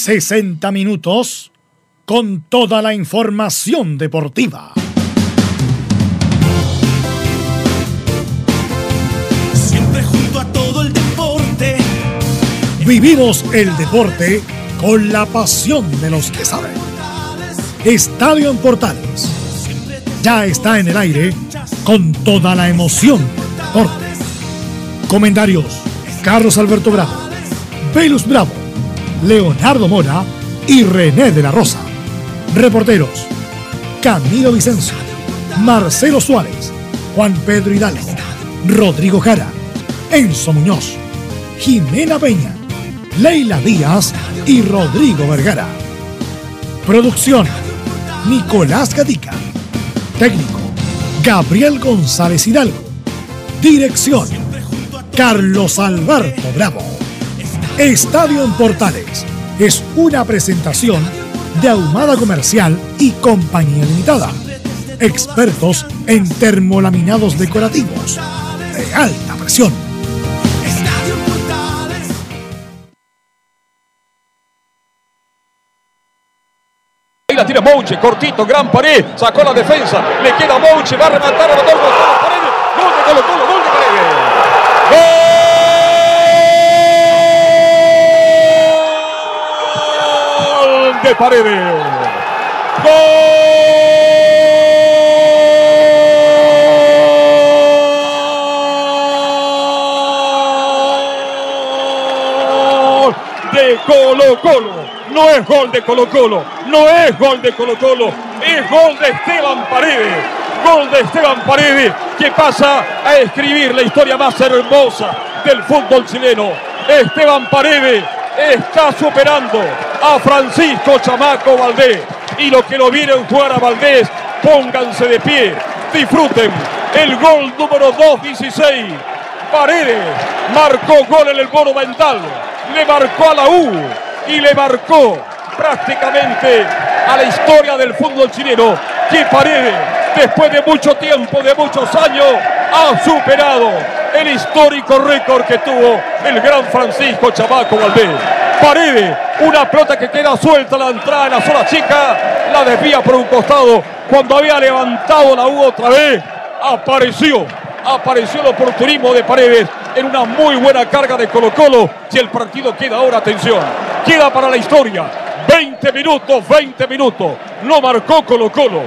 60 minutos con toda la información deportiva. Siempre junto a todo el deporte. Vivimos el deporte con la pasión de los que saben. Estadio en Portales. Ya está en el aire con toda la emoción del deporte. Comentarios: Carlos Alberto Bravo, Velus Bravo, Leonardo Mora y René de la Rosa. Reporteros: Camilo Vicencio, Marcelo Suárez, Juan Pedro Hidalgo, Rodrigo Jara, Enzo Muñoz, Jimena Peña, Leila Díaz y Rodrigo Vergara. Producción: Nicolás Gatica. Técnico: Gabriel González Hidalgo. Dirección: Carlos Alberto Bravo. Estadio en Portales es una presentación de Ahumada Comercial y Compañía Limitada. Expertos en termolaminados decorativos de alta presión. Ahí la tira Mouche, cortito, gran pared, sacó la defensa, le queda Mouche, va a rematar a los dos gol. ¡Gol de Paredes! ¡Gol! de Colo Colo. No es gol de Colo Colo, no es gol de Colo Colo, es gol de Esteban Paredes. Gol de Esteban Paredes que pasa a escribir la historia más hermosa del fútbol chileno. Esteban Paredes está superando a Francisco Chamaco Valdés. Y los que lo vieron jugar a Valdés, pónganse de pie, disfruten el gol número 216. Paredes marcó gol en el Monumental, le marcó a la U y le marcó prácticamente a la historia del fútbol chileno que Paredes, después de mucho tiempo, de muchos años, ha superado el histórico récord que tuvo el gran Francisco Chamaco Valdés. Paredes, una pelota que queda suelta la entrada en la zona chica, la desvía por un costado. Cuando había levantado la U otra vez, apareció apareció el oportunismo de Paredes en una muy buena carga de Colo Colo. Si el partido queda ahora, atención, queda para la historia. 20 minutos, 20 minutos. No marcó Colo Colo.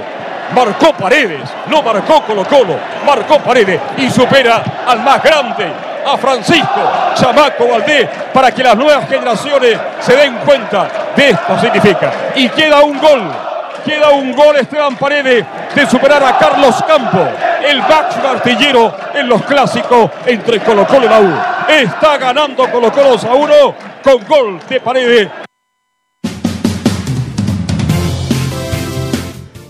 Marcó Paredes, no marcó Colo Colo, marcó Paredes y supera al más grande, a Francisco Chamaco Valdés, para que las nuevas generaciones se den cuenta de esto significa. Y queda un gol Queda un gol Esteban Paredes de superar a Carlos Campo, el máximo artillero en los clásicos entre Colo Colo y la. Está ganando Colo Colo a 1 con gol de Paredes.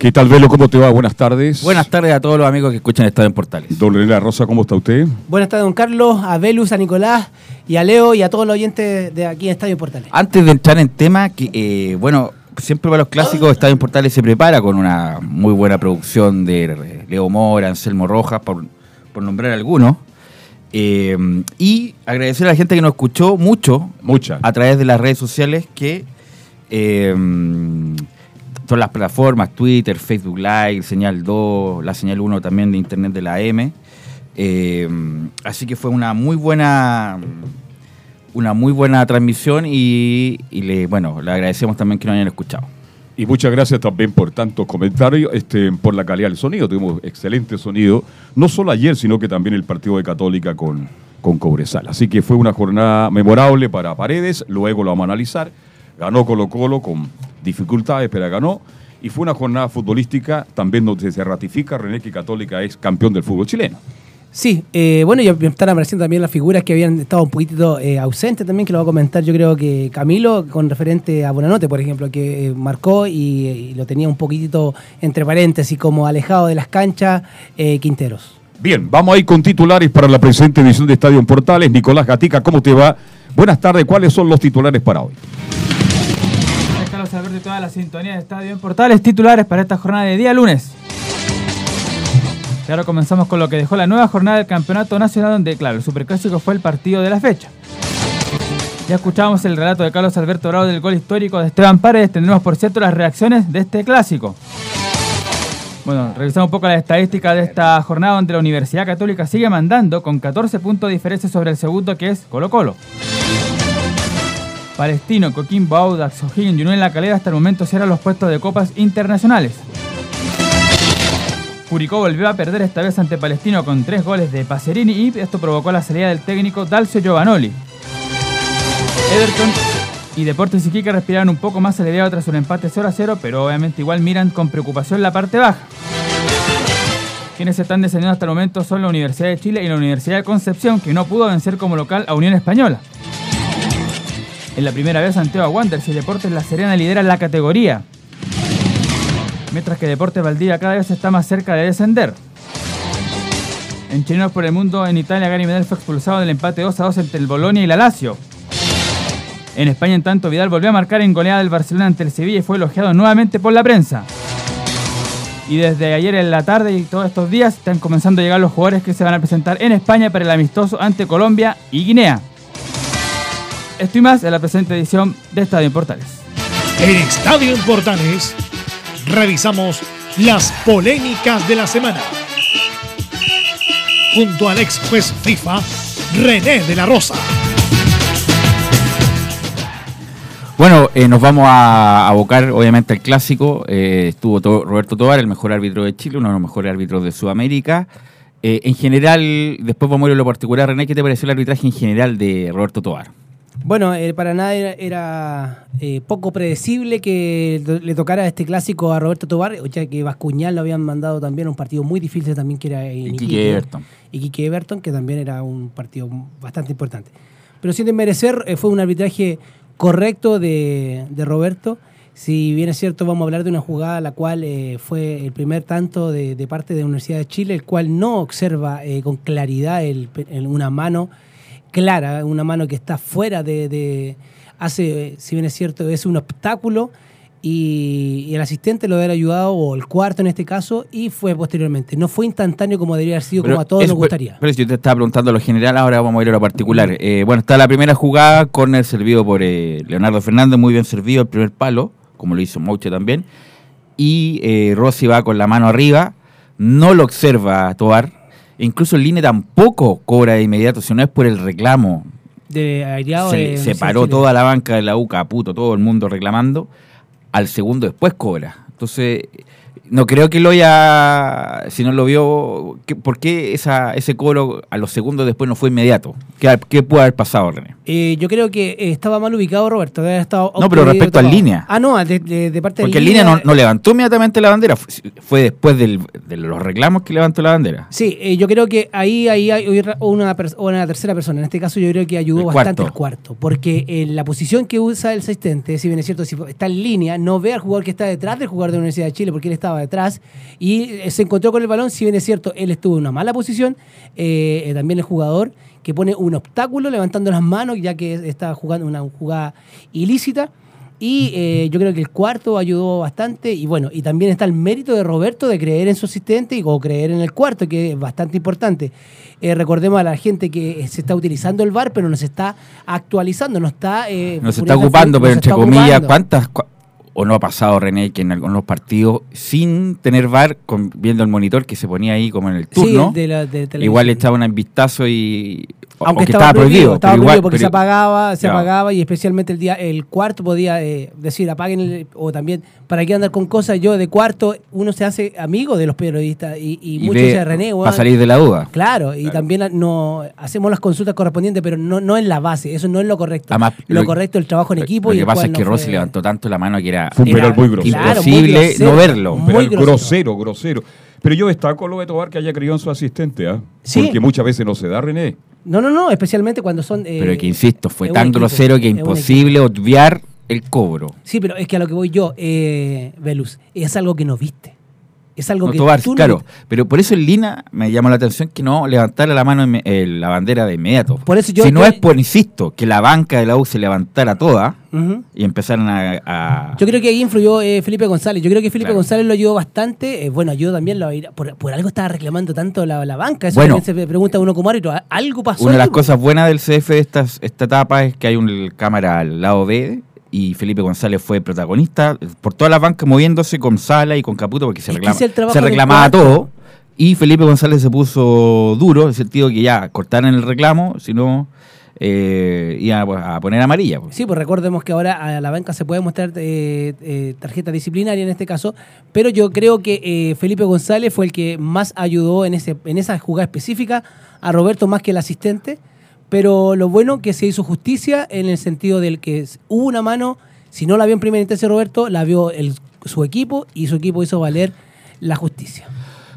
¿Qué tal, Velo? ¿Cómo te va? Buenas tardes. Buenas tardes a todos los amigos que escuchan Estadio en Portales. Don René La Rosa, ¿cómo está usted? Buenas tardes, don Carlos, a Velus, a Nicolás y a Leo y a todos los oyentes de aquí en Estadio Portales. Antes de entrar en tema, que eh, bueno, siempre para los clásicos Estadio en Portales se prepara con una muy buena producción de Leo Mora, Anselmo Rojas, por, por nombrar algunos. Eh, y agradecer a la gente que nos escuchó mucho Mucha. a través de las redes sociales que eh, son las plataformas Twitter, Facebook Live, Señal 2, la Señal 1 también de Internet de la M. Eh, así que fue una muy buena una muy buena transmisión y, y le, bueno, le agradecemos también que nos hayan escuchado. Y muchas gracias también por tantos comentarios, este, por la calidad del sonido. Tuvimos excelente sonido, no solo ayer, sino que también el partido de Católica con, con Cobresal. Así que fue una jornada memorable para Paredes, luego lo vamos a analizar. Ganó Colo Colo con dificultades, pero ganó. Y fue una jornada futbolística también donde se ratifica René que Católica es campeón del fútbol chileno. Sí, eh, bueno, y están apareciendo también las figuras que habían estado un poquitito eh, ausentes también, que lo va a comentar yo creo que Camilo, con referente a Bonanote, por ejemplo, que eh, marcó y, y lo tenía un poquitito entre paréntesis, como alejado de las canchas, eh, Quinteros. Bien, vamos a ir con titulares para la presente edición de Estadio en Portales. Nicolás Gatica, ¿cómo te va? Buenas tardes, ¿cuáles son los titulares para hoy? Y toda la sintonía de Estadio en Portales, titulares para esta jornada de día lunes. Ahora comenzamos con lo que dejó la nueva jornada del Campeonato Nacional, donde, claro, el Superclásico fue el partido de la fecha. Ya escuchamos el relato de Carlos Alberto Bravo del gol histórico de Esteban Paredes. Tendremos, por cierto, las reacciones de este clásico. Bueno, revisamos un poco las estadísticas de esta jornada donde la Universidad Católica sigue mandando con 14 puntos de diferencia sobre el segundo que es Colo Colo. Palestino, Coquimbo, Audax, O'Higgins y Unión La Calera hasta el momento cierran los puestos de copas internacionales. Curicó volvió a perder esta vez ante Palestino con tres goles de Pacerini y esto provocó la salida del técnico Dalcio Giovanoli. Everton y Deportes Iquique respiraron un poco más aliviado tras un empate 0 a 0, pero obviamente igual miran con preocupación la parte baja. Quienes están descendiendo hasta el momento son la Universidad de Chile y la Universidad de Concepción, que no pudo vencer como local a Unión Española. En la primera vez Santiago Wanderers y Deportes La Serena lideran la categoría, mientras que Deportes Valdivia cada vez está más cerca de descender. En Chilenos por el Mundo, en Italia, Gary Medel fue expulsado del empate 2 a 2 entre el Bolonia y la Lazio. En España, en tanto, Vidal volvió a marcar en goleada del Barcelona ante el Sevilla y fue elogiado nuevamente por la prensa. Y desde ayer en la tarde y todos estos días están comenzando a llegar los jugadores que se van a presentar en España para el amistoso ante Colombia y Guinea. Esto y más en la presente edición de Estadio en Portales. En Estadio en Portales revisamos las polémicas de la semana. Junto al ex juez FIFA, René de la Rosa. Bueno, eh, nos vamos a abocar obviamente al clásico. Eh, estuvo to- Roberto Tobar, el mejor árbitro de Chile, uno de los mejores árbitros de Sudamérica. Eh, en general, después vamos a ir a lo particular. René, ¿qué te pareció el arbitraje en general de Roberto Tobar? Bueno, eh, para nada era, era, eh, poco predecible que le tocara este clásico a Roberto Tobar, ya que Bascuñán lo habían mandado también a un partido muy difícil también que era en Iquique Iquique. Everton. Y Quique Everton, que también era un partido bastante importante. Pero sin desmerecer, eh, fue un arbitraje correcto de, de Roberto. Si bien es cierto, vamos a hablar de una jugada la cual eh, fue el primer tanto de, de parte de la Universidad de Chile, el cual no observa eh, con claridad el el- una mano clara, una mano que está fuera de, de- hace, si bien es cierto, es un obstáculo y, el asistente lo haber ayudado, o el cuarto en este caso, y fue posteriormente. No fue instantáneo como debería haber sido, como a todos nos gustaría. Pero si yo te estaba preguntando lo general, ahora vamos a ir a lo particular. Eh, bueno, está la primera jugada, córner servido por eh, Leonardo Fernández, muy bien servido, el primer palo, como lo hizo Mouche también. Y eh, Rossi va con la mano arriba, no lo observa Tobar. Incluso el línea tampoco cobra de inmediato, si no es por el reclamo. de aireado Se, de se paró toda la banca de la UCA, puto, todo el mundo reclamando. Al segundo después cobra. Entonces, no creo que lo haya. Si no lo vio. ¿qué- ¿Por qué esa, ese cobro a los segundos después no fue inmediato? ¿Qué, qué puede haber pasado, René? Eh, yo creo que eh, estaba mal ubicado Roberto. estado No, pero respecto a línea. Ah, no, de, de- de parte Porque de en línea no, no levantó inmediatamente la bandera. Fue, fue después del- de los reclamos que levantó la bandera. Sí, eh, yo creo que ahí, ahí hay una, tercera persona. En este caso yo creo que ayudó El bastante cuarto. el cuarto. Porque en la posición que usa el asistente, si bien es cierto, si está en línea, no ve al jugador que está detrás del jugador de la Universidad de Chile, porque él estaba detrás, y eh, se encontró con el balón, si bien es cierto, él estuvo en una mala posición, eh, eh, también el jugador que pone un obstáculo levantando las manos, ya que está jugando una jugada ilícita. Y eh, yo creo que el cuarto ayudó bastante. Y bueno, y también está el mérito de Roberto de creer en su asistente y o creer en el cuarto, que es bastante importante. Eh, recordemos a la gente que se está utilizando el VAR, pero no se está actualizando, no está. eh, ocupando, pero entre comillas. ¿cuántas? cua- o no ha pasado, René, que en algunos partidos, sin tener VAR, con- viendo el monitor que se ponía ahí como en el Sí, turno, de la- de televisión. igual estaban en vistazo y. Aunque que estaba, prohibido, estaba pero prohibido igual- porque pero- se apagaba, se apagaba y especialmente el día, el cuarto podía eh, decir apaguen el- o también para qué andar con cosas. Yo de cuarto uno se hace amigo de los periodistas y, y, y muchos se René, para salir de la duda. Claro, y también a- no hacemos las consultas correspondientes, pero no, no en la base, eso no es lo correcto. Además, lo, lo- correcto es el trabajo en equipo. Lo y que pasa es no que Rossi levantó tanto la mano que era Fue un Era- muy grosero. claro, muy imposible grosero, no verlo. muy Un penal grosero. grosero, grosero. Pero yo destaco lo de Tobar que haya creído en su asistente, ¿ah? Sí. Porque muchas veces no se da, René. No, no, no, especialmente cuando son... eh, Pero que insisto, fue tan equipo, grosero que imposible obviar el cobro. Sí, pero es que a lo que voy yo, eh, Velus, es algo que no viste. Es algo No, que Tobar, tú no- claro. Pero por eso en Lina me llamó la atención que no levantara la mano, eh, la bandera de inmediato. Por eso yo- si no es por, insisto, que la banca de la U se levantara toda y empezaran a... a- Yo creo que ahí influyó eh, Felipe González. Yo creo que Felipe Claro. González lo ayudó bastante. Eh, bueno, yo también lo por, por algo estaba reclamando tanto la, la banca. Eso Bueno. también se pregunta uno como árbitro. ¿a- ¿Algo pasó? Una de las cosas buenas del CF de esta, esta etapa es que hay una cámara al lado B y Felipe González fue protagonista por todas las bancas moviéndose con Sala y con Caputo porque se, reclama- reclamaba todo. Y Felipe González se puso duro, en el sentido que ya cortaran el reclamo, si no eh, iba a, a poner amarilla. pues. Sí, pues recordemos que ahora a la banca se puede mostrar eh, eh, tarjeta disciplinaria en este caso, pero yo creo que eh, Felipe González fue el que más ayudó en, ese, en esa jugada específica a Roberto más que el asistente, pero lo bueno que se hizo justicia en el sentido del que hubo una mano, si no la vio en primera instancia Roberto, la vio el- su equipo y su equipo hizo valer la justicia.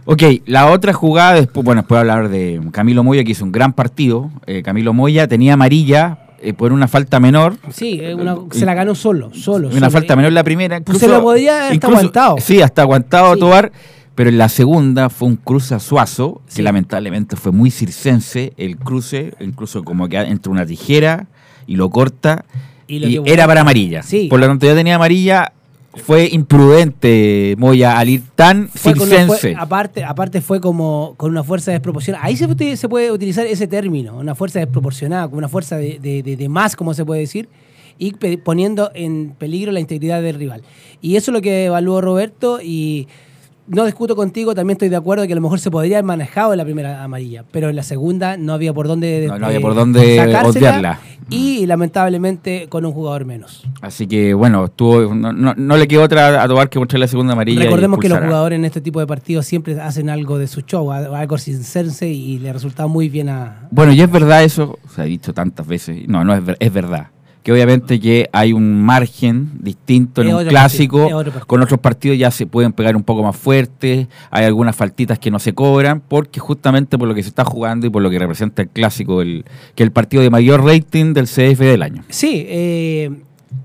Ok, la otra jugada, después, bueno, después hablar de Camilo Moya, que hizo un gran partido. Eh, Camilo Moya tenía amarilla eh, por una falta menor. Sí, eh, se la ganó solo, solo. Una solo. falta menor la primera. Pues se lo haber hasta incluso- aguantado. Sí, hasta aguantado Sí. Tobar. Pero en la segunda fue un cruce a Suazo, Sí. que lamentablemente fue muy circense el cruce, incluso como que entre una tijera y lo corta. Y lo era para amarilla. Sí. Por lo tanto, ya tenía amarilla. Fue imprudente Moya al ir tan Fue con una circense. fue- aparte, aparte fue como con una fuerza desproporcionada. Ahí se, puede- se puede utilizar ese término, una fuerza desproporcionada, como una fuerza de, de- de- de más, como se puede decir, y poniendo en peligro la integridad del rival. Y eso es lo que evaluó Roberto y no discuto contigo, también estoy de acuerdo que a lo mejor se podría haber manejado en la primera amarilla, pero en la segunda no había por dónde No, no había por dónde obviarla. Y lamentablemente con un jugador menos. Así que bueno, estuvo, no, no- no le quedó otra a Tobar que mostrar la segunda amarilla. y Recordemos que los jugadores en este tipo de partidos siempre hacen algo de su show, algo sincerse y le resulta muy bien a... Bueno, y es verdad eso, se ha dicho tantas veces, no, no es, ver- es verdad, que obviamente que hay un margen distinto en Es un clásico, partido, otro con otros partidos ya se pueden pegar un poco más fuerte, hay algunas faltitas que no se cobran, porque justamente por lo que se está jugando y por lo que representa el clásico, el, que es el partido de mayor rating del CF del año. Sí, eh,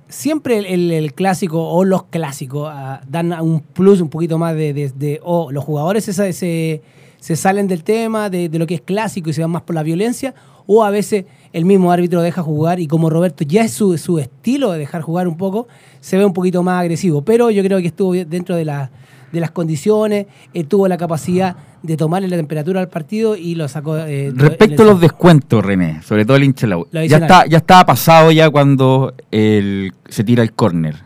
siempre el, el- el clásico o los clásicos ah, dan un plus un poquito más de... de- de- o los jugadores se, se, se salen del tema de, de lo que es clásico y se van más por la violencia, o a veces el mismo árbitro deja jugar y como Roberto ya es su, su estilo de dejar jugar un poco, se ve un poquito más agresivo. Pero yo creo que estuvo dentro de, la- de las condiciones, eh, tuvo la capacidad de tomarle la temperatura al partido y lo sacó... eh, Respecto a los descuentos, René, sobre todo el hincha de la U, Lo ya, está, ya estaba pasado ya cuando el- se tira el córner.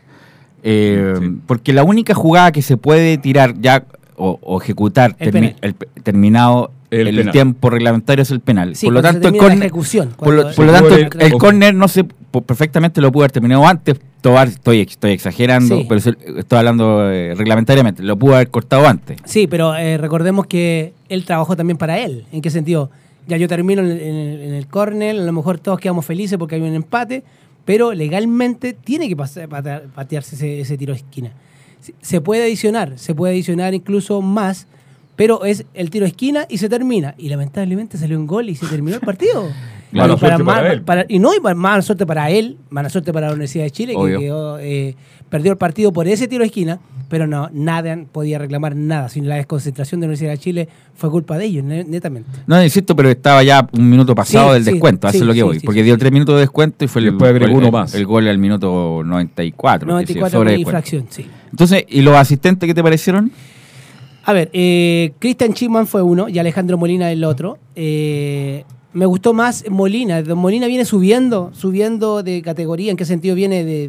Eh, Sí. Porque la única jugada que se puede tirar ya o, o ejecutar El termi- el terminado El el, tiempo reglamentario es el penal. Sí, por lo tanto, el ejecución, por lo, por tanto, el o- córner no se perfectamente lo pudo haber terminado antes. Tobar, estoy, estoy exagerando, Sí. pero estoy hablando eh, reglamentariamente. Lo pudo haber cortado antes. Sí, pero eh, recordemos que él trabajó también para él. ¿En qué sentido? Ya yo termino en el, en el, en el córner, a lo mejor todos quedamos felices porque hay un empate, pero legalmente tiene que pasar- patearse ese, ese tiro de esquina. Se- puede adicionar, se puede adicionar incluso más, pero es el tiro de esquina y se termina. Y lamentablemente salió un gol y se terminó el partido. Mala Y para él. para- y no, y para- mala suerte para él, mala suerte para la Universidad de Chile, Obvio. que quedó, eh, perdió el partido por ese tiro de esquina, pero no, nada podía reclamar nada. Sin la desconcentración de la Universidad de Chile fue culpa de ellos, ne- netamente. No, insisto, pero estaba ya un minuto pasado Sí, del sí, descuento, eso sí, es lo que sí, voy. sí, porque sí, dio sí. tres minutos de descuento y fue el, Después el- uno el- más. el gol al minuto 94. que sí, 94 sobre infracción, sí. Entonces, ¿y los asistentes qué te parecieron? A ver, eh, Christian Chipman fue uno y Alejandro Molina el otro. Eh, me gustó más Molina. Molina viene subiendo, subiendo de categoría. ¿En qué sentido viene de,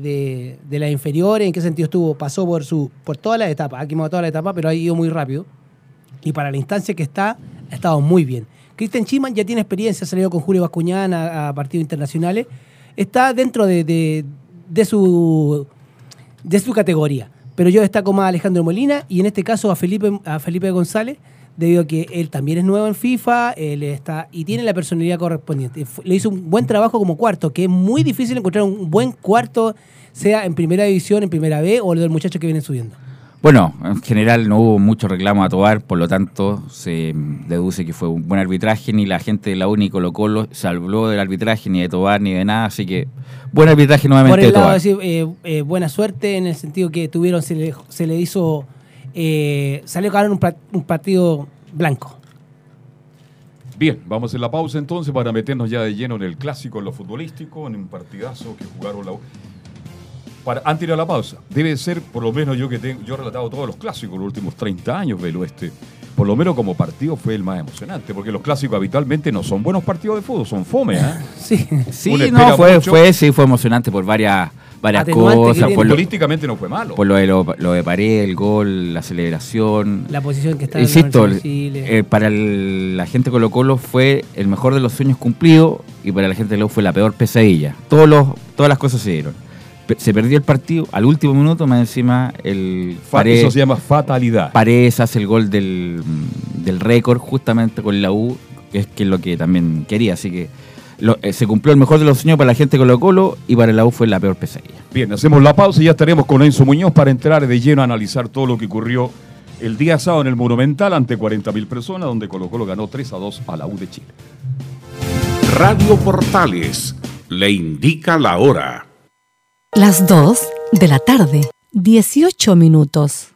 de, las inferiores? ¿En qué sentido estuvo? Pasó por su por todas las etapas. Ha quemado todas las etapas, pero ha ido muy rápido. Y para la instancia que está, ha estado muy bien. Christian Chipman ya tiene experiencia, ha salido con Julio Bascuñán a, partidos internacionales. Está dentro de, de- de su de su categoría. Pero yo destaco más a Alejandro Molina y en este caso a Felipe, a Felipe González, debido a que él también es nuevo en FIFA él está, y tiene la personalidad correspondiente. Le hizo un buen trabajo como cuarto, que es muy difícil encontrar un buen cuarto, sea en primera división, en primera B o el del muchacho que viene subiendo. Bueno, en general no hubo mucho reclamo a Tobar, por lo tanto se deduce que fue un buen arbitraje, ni la gente de la UNI Colo Colo se habló del arbitraje, ni de Tobar, ni de nada, así que buen arbitraje Por nuevamente de el lado de Tobar. decir, eh, eh, buena suerte en el sentido que tuvieron, se le, se le hizo eh, salió a ganar un, un partido blanco. Bien, vamos en la pausa entonces para meternos ya de lleno en el clásico, en lo futbolístico, en un partidazo que jugaron la U. Para, antes de ir a la pausa, debe ser, por lo menos yo que tengo, yo he relatado todos los clásicos los últimos 30 años del oeste, por lo menos como partido fue el más emocionante, porque los clásicos habitualmente no son buenos partidos de fútbol, son fome, ¿eh? Sí. Sí, no, fue, mucho. fue, sí, fue emocionante por varias, varias Atenuante cosas. Por lo, Futbolísticamente no fue malo. por lo de, lo, lo de Pared, el gol, la celebración. La posición que está en la Insisto, de Chile. eh, para el- la gente Colo Colo fue el mejor de los sueños cumplidos y para la gente de fue la peor pesadilla. Todos los, todas las cosas se dieron. Se perdió el partido al último minuto, más encima el Fa- Pared, Eso se llama fatalidad. Paredes hace el gol del, del récord justamente con la U, que es, que es lo que también quería. Así que lo- eh, se cumplió el mejor de los sueños para la gente de Colo Colo y para la U fue la peor pesadilla. Bien, hacemos la pausa y ya estaremos con Enzo Muñoz para entrar de lleno a analizar todo lo que ocurrió el día sábado en el Monumental ante 40.000 personas, donde Colo Colo ganó 3 a 2 a la U de Chile. Radio Portales le indica la hora. Las 2 de la tarde, 18 minutos.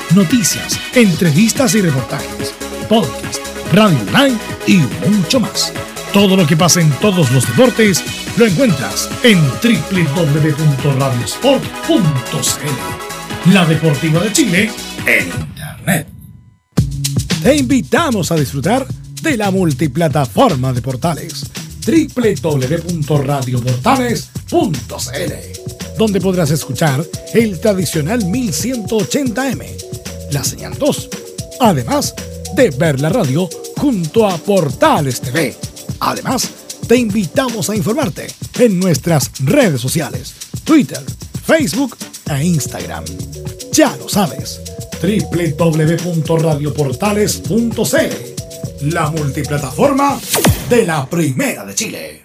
noticias, entrevistas y reportajes, podcast, radio online y mucho más. Todo lo que pasa en todos los deportes lo encuentras en www.radiosport.cl. La Deportiva de Chile en Internet. Te invitamos a disfrutar de la multiplataforma de portales www.radioportales.cl donde podrás escuchar el tradicional 1180m, la señal 2, además de ver la radio junto a Portales TV. Además, te invitamos a informarte en nuestras redes sociales, Twitter, Facebook e Instagram. Ya lo sabes, www.radioportales.cl, la multiplataforma de la Primera de Chile.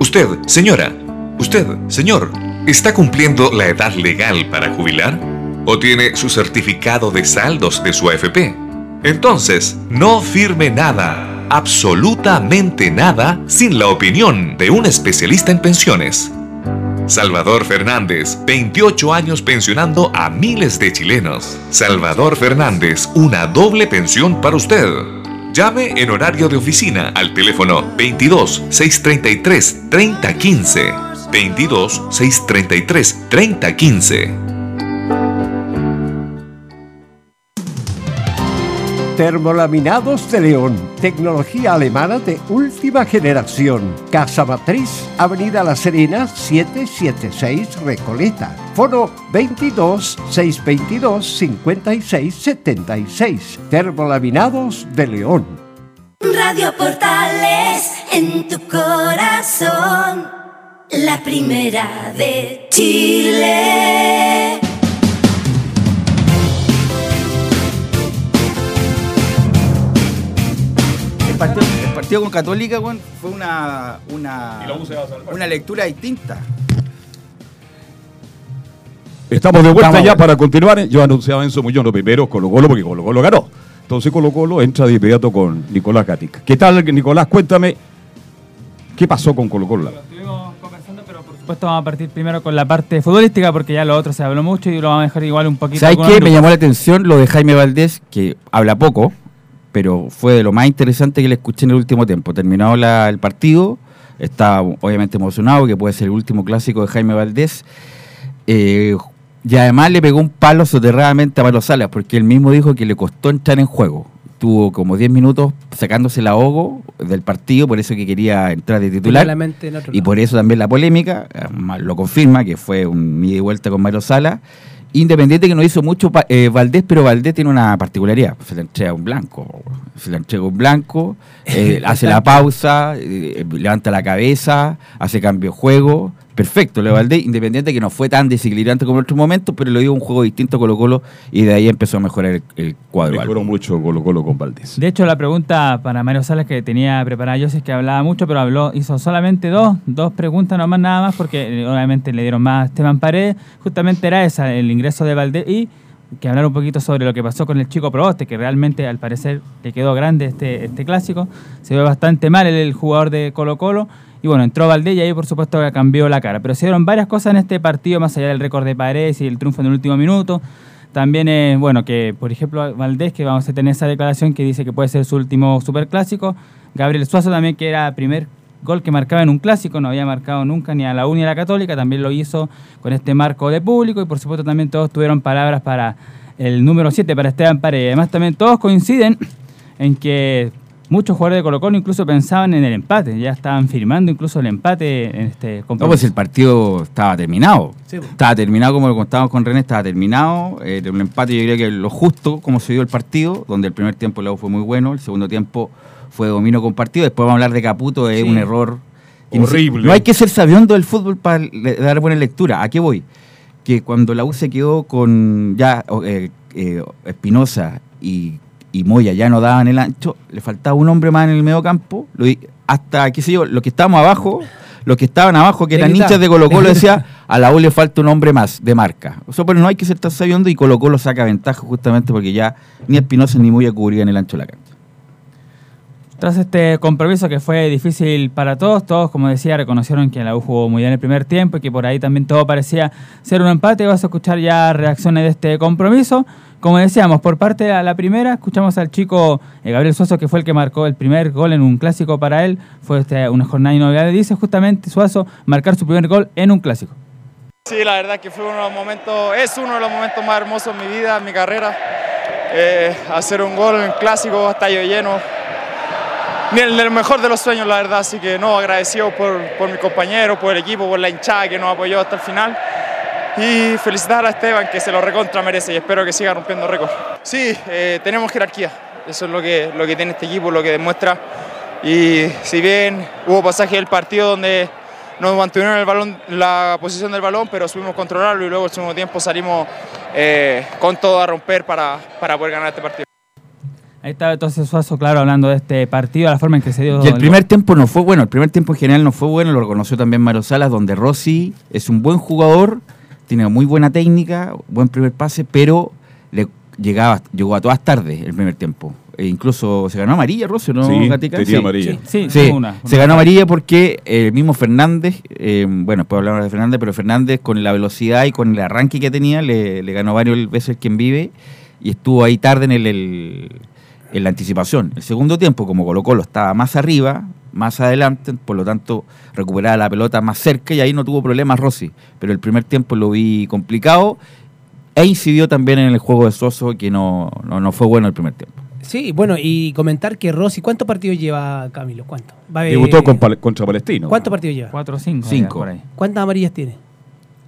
Usted, señora, usted, señor, ¿está cumpliendo la edad legal para jubilar? ¿O tiene su certificado de saldos de su AFP? Entonces, no firme nada, absolutamente nada, sin la opinión de un especialista en pensiones. Salvador Fernández, 28 años pensionando a miles de chilenos. Salvador Fernández, una doble pensión para usted. Llame en horario de oficina al teléfono 22 633 3015. 22 633 3015. Termolaminados de León, tecnología alemana de última generación. Casa Matriz, Avenida La Serena, 776 Recoleta. Foro 22 622 56 76. Termolaminados de León. Radio Portales en tu corazón, la primera de Chile. El partido, el partido con Católica, fue una, una, lectura distinta. Estamos de vuelta Estamos ya para continuar. Yo anunciaba Enzo Muñoz, no, primero Colo Colo, porque Colo Colo ganó. Entonces Colo Colo entra de inmediato con Nicolás Gatica. ¿Qué tal, Nicolás? Cuéntame, ¿qué pasó con Colo Colo? Supuesto vamos a partir primero con la parte futbolística porque ya lo otro se habló mucho y lo vamos a dejar igual un poquito. ¿Sabes qué? Me llamó la atención lo de Jaime Valdés, que habla poco, pero fue de lo más interesante que le escuché en el último tiempo. Terminado la- el partido, está obviamente emocionado, que puede ser el último clásico de Jaime Valdés. Eh, Y además le pegó un palo soterradamente a Pablo Salas, porque él mismo dijo que le costó entrar en juego. Tuvo como 10 minutos sacándose el ahogo del partido, por eso que quería entrar de titular. Y por eso también la polémica, eh, lo confirma, que fue un ida y vuelta con Mario Sala. Independiente que no hizo mucho eh, Valdés, pero Valdés tiene una particularidad. Se le entrega un blanco. Se le entrega un blanco, eh, hace la pausa, eh, levanta la cabeza, hace cambio de juego. Perfecto, lo de Valdés, independiente que no fue tan desequilibrante como en otros momentos, pero le dio un juego distinto a Colo Colo y de ahí empezó a mejorar el, el cuadro. Mejoró mucho Colo Colo con Valdés. De hecho, la pregunta para Mario Salas que tenía preparada yo es que hablaba mucho, pero habló, hizo solamente dos, dos preguntas nomás nada más, porque eh, obviamente le dieron más a Esteban Paredes. Justamente era esa, el ingreso de Valdés y que hablar un poquito sobre lo que pasó con el chico Proboste, que realmente al parecer le quedó grande este, este clásico. Se ve bastante mal el, el jugador de Colo Colo. Y bueno, entró Valdés y ahí por supuesto cambió la cara. Pero se dieron varias cosas en este partido, más allá del récord de Paredes y el triunfo en el último minuto. También, eh, bueno, que por ejemplo Valdés, que vamos a tener esa declaración que dice que puede ser su último superclásico. Gabriel Suazo también, que era primer gol que marcaba en un clásico, no había marcado nunca ni a la Uni ni a la Católica, también lo hizo con este marco de público y por supuesto también todos tuvieron palabras para el número 7, para Esteban Paredes. Además también todos coinciden en que muchos jugadores de Colo Colo incluso pensaban en el empate, ya estaban firmando incluso el empate en este No, compromiso. pues el partido estaba terminado. Sí, pues. Estaba terminado, como lo contábamos con René, estaba terminado. Eh, Era un empate, yo creo que lo justo, como se dio el partido, donde el primer tiempo U fue muy bueno, el segundo tiempo fue dominio compartido. Después vamos a hablar de Caputo, es Sí. un error. Horrible. No hay que ser sabiondo del fútbol para dar buena lectura. ¿A qué voy? Que cuando la U se quedó con ya o- eh, eh, Espinosa y, y Moya ya no daban el ancho, le faltaba un hombre más en el medio campo, hasta, qué sé yo, los que estábamos abajo, los que estaban abajo, que eran hinchas de Colo Colo, decía, a la U le falta un hombre más de marca. O sea, pero no hay que ser tan sabiondo y Colo Colo saca ventaja justamente porque ya ni Espinosa ni Moya cubrían el ancho de la cancha. Tras este compromiso que fue difícil para todos, todos, como decía, reconocieron que la U jugó muy bien el primer tiempo y que por ahí también todo parecía ser un empate. Vas a escuchar ya reacciones de este compromiso. Como decíamos, por parte de la primera, escuchamos al chico eh, Gabriel Suazo, que fue el que marcó el primer gol en un clásico para él. Fue este, una jornada de novedades. Dice justamente Suazo marcar su primer gol en un clásico. Sí, la verdad que fue uno de los momentos, es uno de los momentos más hermosos en mi vida, en mi carrera. Eh, hacer un gol en clásico, estadio lleno. Ni el, el mejor de los sueños, la verdad. Así que no, agradecido por, por mis compañeros, por el equipo, por la hinchada que nos apoyó hasta el final. Y felicitar a Esteban que se lo recontra merece y espero que siga rompiendo récord. Sí, eh, tenemos jerarquía. Eso es lo que, lo que tiene este equipo, lo que demuestra. Y si bien hubo pasaje del partido donde nos mantuvieron el balón, la posición del balón, pero supimos controlarlo y luego el segundo tiempo salimos eh, con todo a romper para, para poder ganar este partido. Ahí estaba entonces Suazo, claro, hablando de este partido, la forma en que se dio. Y el primer tiempo no fue bueno, el primer tiempo en general no fue bueno, lo reconoció también Mario Salas, donde Rossi es un buen jugador, tiene muy buena técnica, buen primer pase, pero le llegaba, llegó a todas tardes el primer tiempo. E incluso se ganó amarilla Rossi, ¿no, Sí, Gatica? tenía amarilla. Sí, Sí, una- se ganó amarilla porque el mismo Fernández, eh, bueno, después hablamos de Fernández, pero Fernández con la velocidad y con el arranque que tenía le, le ganó varios veces quien vive y estuvo ahí tarde en, el, el- en la anticipación. El segundo tiempo, como Colo Colo estaba más arriba, más adelante, por lo tanto recuperaba la pelota más cerca y ahí no tuvo problemas Rossi. Pero el primer tiempo lo vi complicado e incidió también en el juego de Soso que no, no, no fue bueno el primer tiempo. Sí, bueno, y comentar que Rossi, ¿cuántos partidos lleva Camilo? ¿Cuánto? Va, eh, Debutó con Pal- contra Palestino. ¿Cuántos partidos lleva? Cuatro o cinco. Cinco. por ahí. ¿Cuántas amarillas tiene?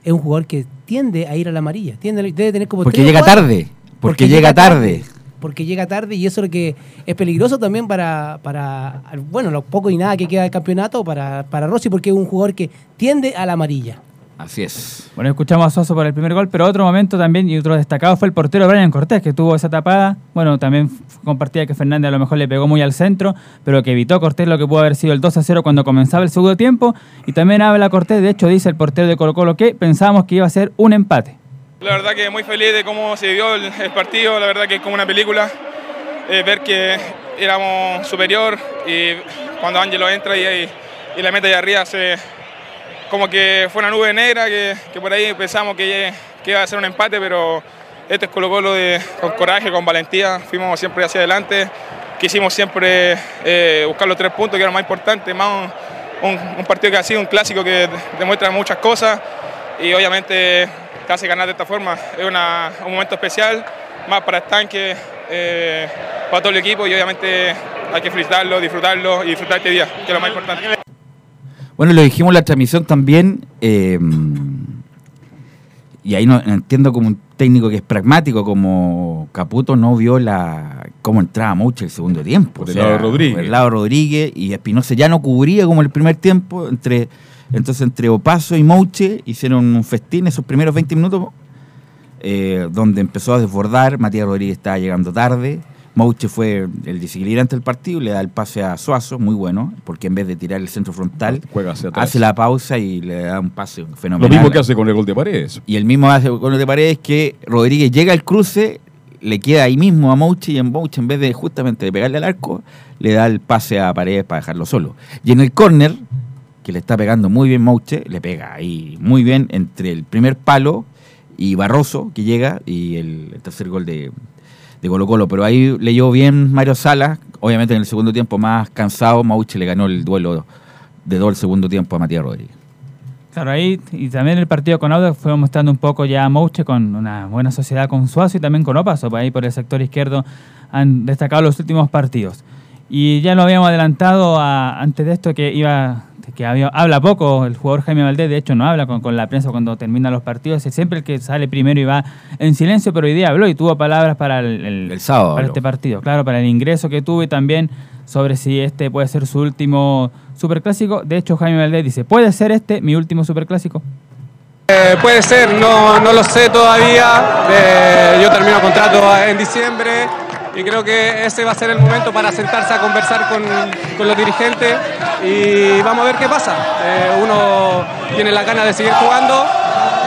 Es un jugador que tiende a ir a la amarilla. Tiende, debe tener como Porque llega cuatro. tarde, porque, llega tarde. Porque llega tarde y eso es lo que es peligroso también para, para bueno, lo poco y nada que queda del campeonato para, para Rossi, porque es un jugador que tiende a la amarilla. Así es. Bueno, escuchamos a Soso por el primer gol, pero otro momento también y otro destacado fue el portero Brian Cortés, que tuvo esa tapada. Bueno, también compartía que Fernández a lo mejor le pegó muy al centro, pero que evitó Cortés lo que pudo haber sido el 2 a 0 cuando comenzaba el segundo tiempo. Y también habla Cortés, de hecho dice el portero de Colo Colo que pensábamos que iba a ser un empate. La verdad que muy feliz de cómo se dio el, partido, la verdad que es como una película, eh, ver que éramos superior y cuando Ángelo entra y, y, y la mete ahí arriba, se, como que fue una nube negra que, por ahí pensamos que, iba a ser un empate, pero este es Colo Colo de, con coraje, con valentía, fuimos siempre hacia adelante, quisimos siempre eh, buscar los tres puntos que era más importante, más un- un partido que ha sido un clásico que demuestra muchas cosas y obviamente te hace ganar de esta forma. Es una- un momento especial, más para Estanque, eh, para todo el equipo y obviamente hay que felicitarlo, disfrutarlo y disfrutar este día, que es lo más importante. Bueno, lo dijimos en la transmisión también, eh, y ahí no, entiendo como un técnico que es pragmático, como Caputo no vio la cómo entraba Mouche el segundo tiempo. Por el lado Rodríguez. Por el lado Rodríguez, y Espinosa ya no cubría como el primer tiempo, entre entonces entre Opaso y Mouche hicieron un festín esos primeros 20 minutos, eh, donde empezó a desbordar, Matías Rodríguez estaba llegando tarde, Mouche fue el desequilibrante del partido, le da el pase a Suazo, muy bueno, porque en vez de tirar el centro frontal, Juega hacia atrás. hace la pausa y le da un pase Lo fenomenal. mismo que hace con el gol de Paredes. Y el mismo hace con el de Paredes que Rodríguez llega al cruce, le queda ahí mismo a Mouche y en Mouche, en vez de justamente de pegarle al arco, le da el pase a Paredes para dejarlo solo. Y en el córner, que le está pegando muy bien Mouche, le pega ahí muy bien entre el primer palo y Barroso, que llega, y el, tercer gol de, de Colo Colo. Pero ahí leyó bien Mario Salas, obviamente en el segundo tiempo más cansado, Mouche le ganó el duelo de todo el segundo tiempo a Matías Rodríguez. Claro, ahí y también el partido con Audax fue mostrando un poco ya a Mouche con una buena sociedad con Suazo y también con Opaso, por ahí por el sector izquierdo han destacado los últimos partidos. Y ya lo habíamos adelantado antes de esto que iba que había, habla poco el jugador Jaime Valdés, de hecho no habla con, con la prensa cuando terminan los partidos, es siempre el que sale primero y va en silencio, pero hoy día habló y tuvo palabras para el, el- sábado para habló. este partido, claro, para el ingreso que tuvo y también sobre si este puede ser su último superclásico. De hecho, Jaime Valdés dice, ¿puede ser este mi último superclásico? Eh, puede ser, no, no lo sé todavía. Eh, yo termino contrato en diciembre y creo que ese va a ser el momento para sentarse a conversar con, con los dirigentes y vamos a ver qué pasa. Eh, uno tiene la ganas de seguir jugando,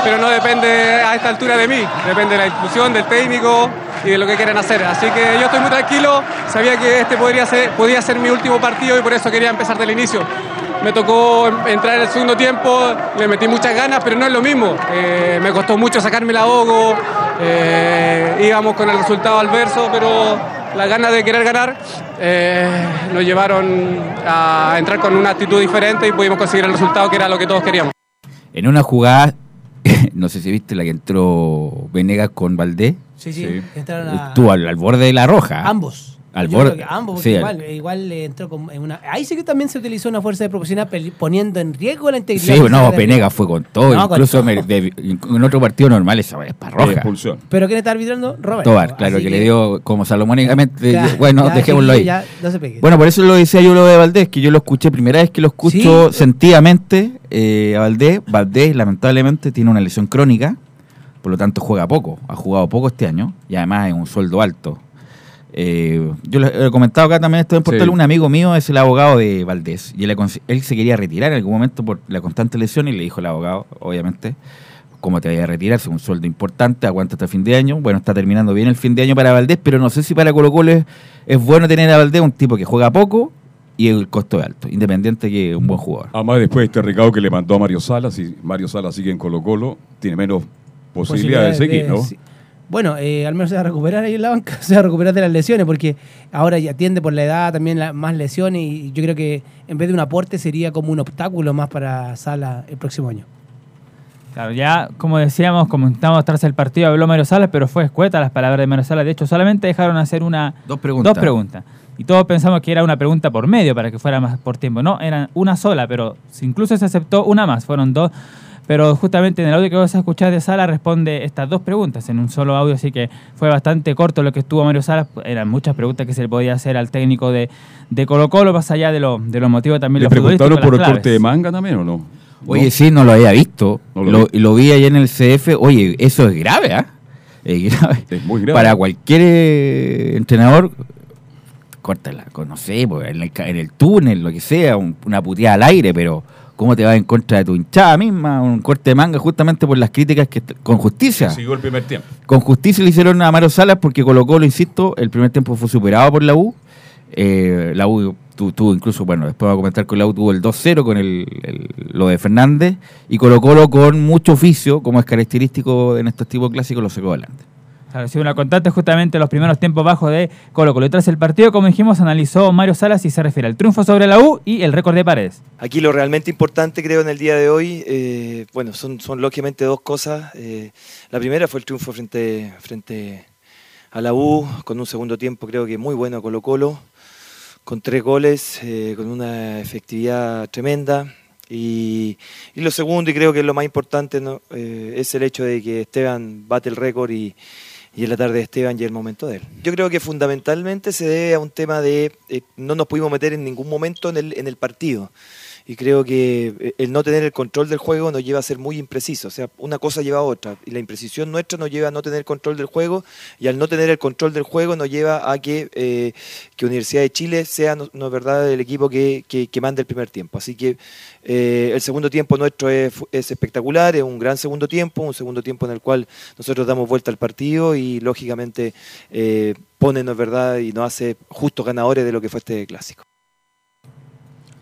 pero no depende a esta altura de mí, depende de la institución, del técnico y de lo que quieran hacer. Así que yo estoy muy tranquilo, sabía que este podría ser, podía ser mi último partido y por eso quería empezar del inicio. Me tocó entrar en el segundo tiempo, le metí muchas ganas, pero no es lo mismo. Eh, me costó mucho sacarme el ahogo, eh, íbamos con el resultado adverso, pero las ganas de querer ganar eh, nos llevaron a entrar con una actitud diferente y pudimos conseguir el resultado que era lo que todos queríamos. En una jugada, no sé si viste la que entró Venegas con Valdés. Sí, sí, entraron a- Estuvo al, al borde de la roja. Ambos. Al Yo borde. creo que ambos, porque sí, al- igual, igual le entró con en una. Ahí sí que también se utilizó una fuerza de proporcional peli- poniendo en riesgo la integridad. Sí, no, Venegas fue con todo. No, con incluso todo. me- de- en otro partido normal esa es para roja. expulsión. Pero ¿quién está arbitrando? Roberto. Tobar, claro, que, le dio como salomónicamente. Ya, bueno, ya, dejémoslo ahí. ya, no se pegue. Bueno, por eso lo decía yo lo de Valdés, que yo lo escuché, primera vez que lo escucho Sí. sentidamente eh, a Valdés. Valdés, lamentablemente, tiene una lesión crónica, por lo tanto juega poco, ha jugado poco este año y además es un sueldo alto. Eh, yo lo he comentado acá también esto en Portal, Sí. un amigo mío es el abogado de Valdés y él, se quería retirar en algún momento por la constante lesión y le dijo el abogado, obviamente, ¿cómo te vayas a retirar? Es un sueldo importante, aguanta hasta fin de año. Bueno, está terminando bien el fin de año para Valdés, pero no sé si para Colo Colo es, es bueno tener a Valdés, un tipo que juega poco y el costo es alto, independiente que es un buen jugador. Además, después de este recado que le mandó a Mario Salas, si Mario Salas sigue en Colo Colo, tiene menos posibilidades de seguir, ¿no? Bueno, eh, al menos se va a recuperar ahí en la banca, se va a recuperar de las lesiones, porque ahora ya tiende por la edad también la- más lesiones y yo creo que en vez de un aporte sería como un obstáculo más para Sala el próximo año. Claro, ya como decíamos, comentábamos tras el partido, habló Mario Salas, pero fue escueta las palabras de Mario Salas. De hecho, solamente dejaron hacer una, Dos preguntas. dos preguntas. Y todos pensamos que era una pregunta por medio para que fuera más por tiempo. No, eran una sola, pero incluso se aceptó una más, fueron dos. Pero justamente en el audio que vas a escuchar de Sala responde estas dos preguntas en un solo audio, así que fue bastante corto lo que estuvo Mario Salas. Eran muchas preguntas que se le podía hacer al técnico de, de Colo Colo, más allá de, lo, de los motivos también ¿Le los preguntaron por el corte de manga también o no? Oye, ¿No? sí, no lo había visto. No lo lo, vi. lo vi ahí en el CF. Oye, eso es grave, ¿ah? Es grave. Es muy grave. Para cualquier eh, entrenador, córtala, no sé, pues, en, el, ca- en el túnel, lo que sea, un- una puteada al aire, pero ¿cómo te vas en contra de tu hinchada misma? Un corte de manga justamente por las críticas que con justicia. Siguió el primer tiempo. Con justicia le hicieron a Mario Salas porque Colo Colo, insisto, el primer tiempo fue superado por la U. Eh, la U tu- tuvo incluso, bueno, después voy a comentar con la U, tuvo el 2-0 con el, el- lo de Fernández y Colo Colo con mucho oficio, como es característico en estos tipos clásicos, lo sacó adelante. Ha una constante justamente los primeros tiempos bajos de Colo Colo. Y tras el partido, como dijimos, analizó Mario Salas y se refiere al triunfo sobre la U y el récord de Paredes. Aquí lo realmente importante creo en el día de hoy, eh, bueno, son, son lógicamente dos cosas. Eh, la primera fue el triunfo frente, frente a la U, con un segundo tiempo creo que muy bueno Colo Colo, con tres goles, eh, con una efectividad tremenda. Y, y lo segundo, y creo que es lo más importante, ¿no? Es el hecho de que Esteban bate el récord y, y en la tarde de Esteban y el momento de él. Yo creo que fundamentalmente se debe a un tema de eh, no nos pudimos meter en ningún momento en el, en el partido. Y creo que eh, el no tener el control del juego nos lleva a ser muy impreciso. O sea, una cosa lleva a otra. Y la imprecisión nuestra nos lleva a no tener control del juego. Y al no tener el control del juego nos lleva a que, eh, que Universidad de Chile sea, no, verdad, el equipo que, que, manda el primer tiempo. Así que eh, el segundo tiempo nuestro es, es espectacular, es un gran segundo tiempo, un segundo tiempo en el cual nosotros damos vuelta al partido y lógicamente eh, pone, no verdad, y nos hace justos ganadores de lo que fue este clásico.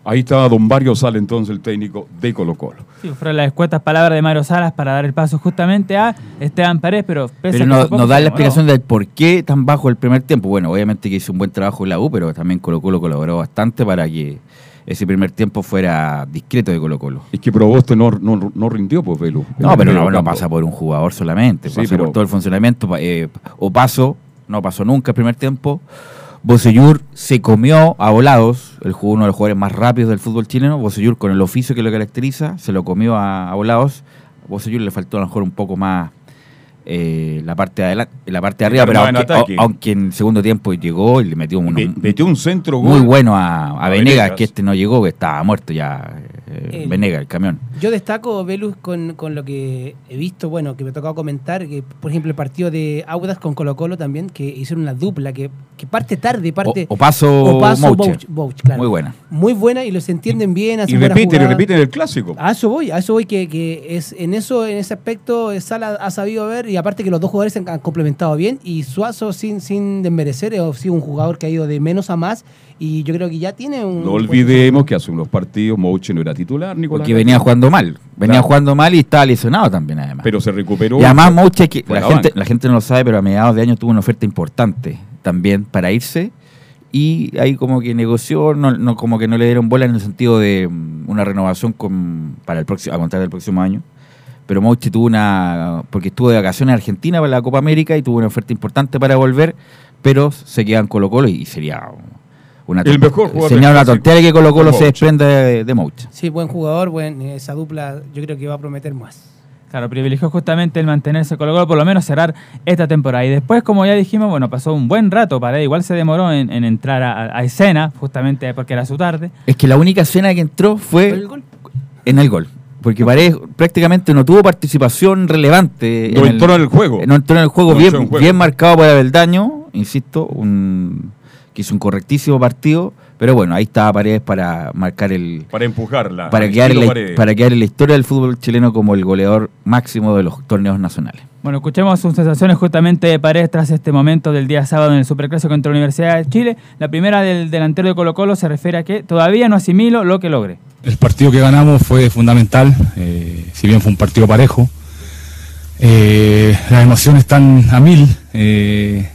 Ahí estaba don Mario Sala, entonces el técnico de Colo Colo. Sí, fueron las escuetas palabras de Mario Salas para dar el paso justamente a Esteban Paredes, pero pese Pero a no, nos da la explicación del por qué tan bajo el primer tiempo. Bueno, obviamente que hizo un buen trabajo en la U, pero también Colo Colo colaboró bastante para que ese primer tiempo fuera discreto de Colo Colo. Es que Proboste no, no, no rindió, pues, Velo. No, pero no, no pasa por un jugador solamente, Sí, pasa pero- por todo el funcionamiento. eh, o paso, no pasó nunca el primer tiempo. Bocellur se comió a volados, el uno de los jugadores más rápidos del fútbol chileno. Bocellur, con el oficio que lo caracteriza, se lo comió a, a volados. Bocellur le faltó a lo mejor un poco más eh, la parte de la parte de arriba, pero Terminaba en aunque, aunque en el segundo tiempo llegó y le metió metió un centro muy bueno a, a a Venegas, Venegas. que este no llegó, que estaba muerto ya, eh, El- Venegas, el camión. Yo destaco, Velus, con, con lo que he visto, bueno, que me ha tocado comentar, que por ejemplo el partido de Audas con Colo Colo también, que hicieron una dupla, que, que parte tarde, parte... O-. Bouch, Bouch, claro. Muy buena. Muy buena y los entienden bien, Y hacen buenas repiten, y repiten el clásico. A eso voy, a eso voy, que, que es en eso, en ese aspecto, eh, Sala ha sabido ver, y aparte que los dos jugadores se han, complementado bien, y Suazo sin, sin desmerecer, ha sido un jugador que ha ido de menos a más, y yo creo que ya tiene un... No olvidemos que hace unos partidos Mouche no era titular, Nicolás. Porque venía jugando mal. Venía Claro. jugando mal y estaba lesionado también, además. Pero se recuperó. y además, Mouche, que la, gente, la gente no lo sabe, pero a mediados de año tuvo una oferta importante también para irse. Y ahí como que negoció, no, no- como que no le dieron bola en el sentido de mm, una renovación con, para el próximo, a contar del próximo año. Pero Mouche tuvo una, porque estuvo de vacaciones en Argentina para la Copa América y tuvo una oferta importante para volver, pero se queda en Colo Colo y sería una, El mejor jugador sería una tontería que Colo Colo se desprenda de, de. Sí, buen jugador, buen, esa dupla yo creo que va a prometer más. Claro, privilegió justamente el mantenerse Colo Colo, por lo menos cerrar esta temporada. Y después, como ya dijimos, bueno, pasó un buen rato para él. Igual se demoró en, en entrar a, a escena, justamente porque era su tarde. Es que la única escena que entró fue ¿El gol? en el gol. Porque Paredes prácticamente no tuvo participación relevante. No en entró en el juego. No entró en el juego, No bien, juego. bien marcado para Beldaño, insisto, un, que hizo un correctísimo partido. Pero bueno, ahí estaba Paredes para marcar el. Para empujarla. Para quedar, la, para quedar en la historia del fútbol chileno como el goleador máximo de los torneos nacionales. Bueno, escuchemos sus sensaciones justamente de Paredes tras este momento del día sábado en el Superclásico contra la Universidad de Chile. La primera del delantero de Colo Colo se refiere a que todavía no asimilo lo que logre. El partido que ganamos fue fundamental, eh, si bien fue un partido parejo. Eh, las emociones están a mil. eh,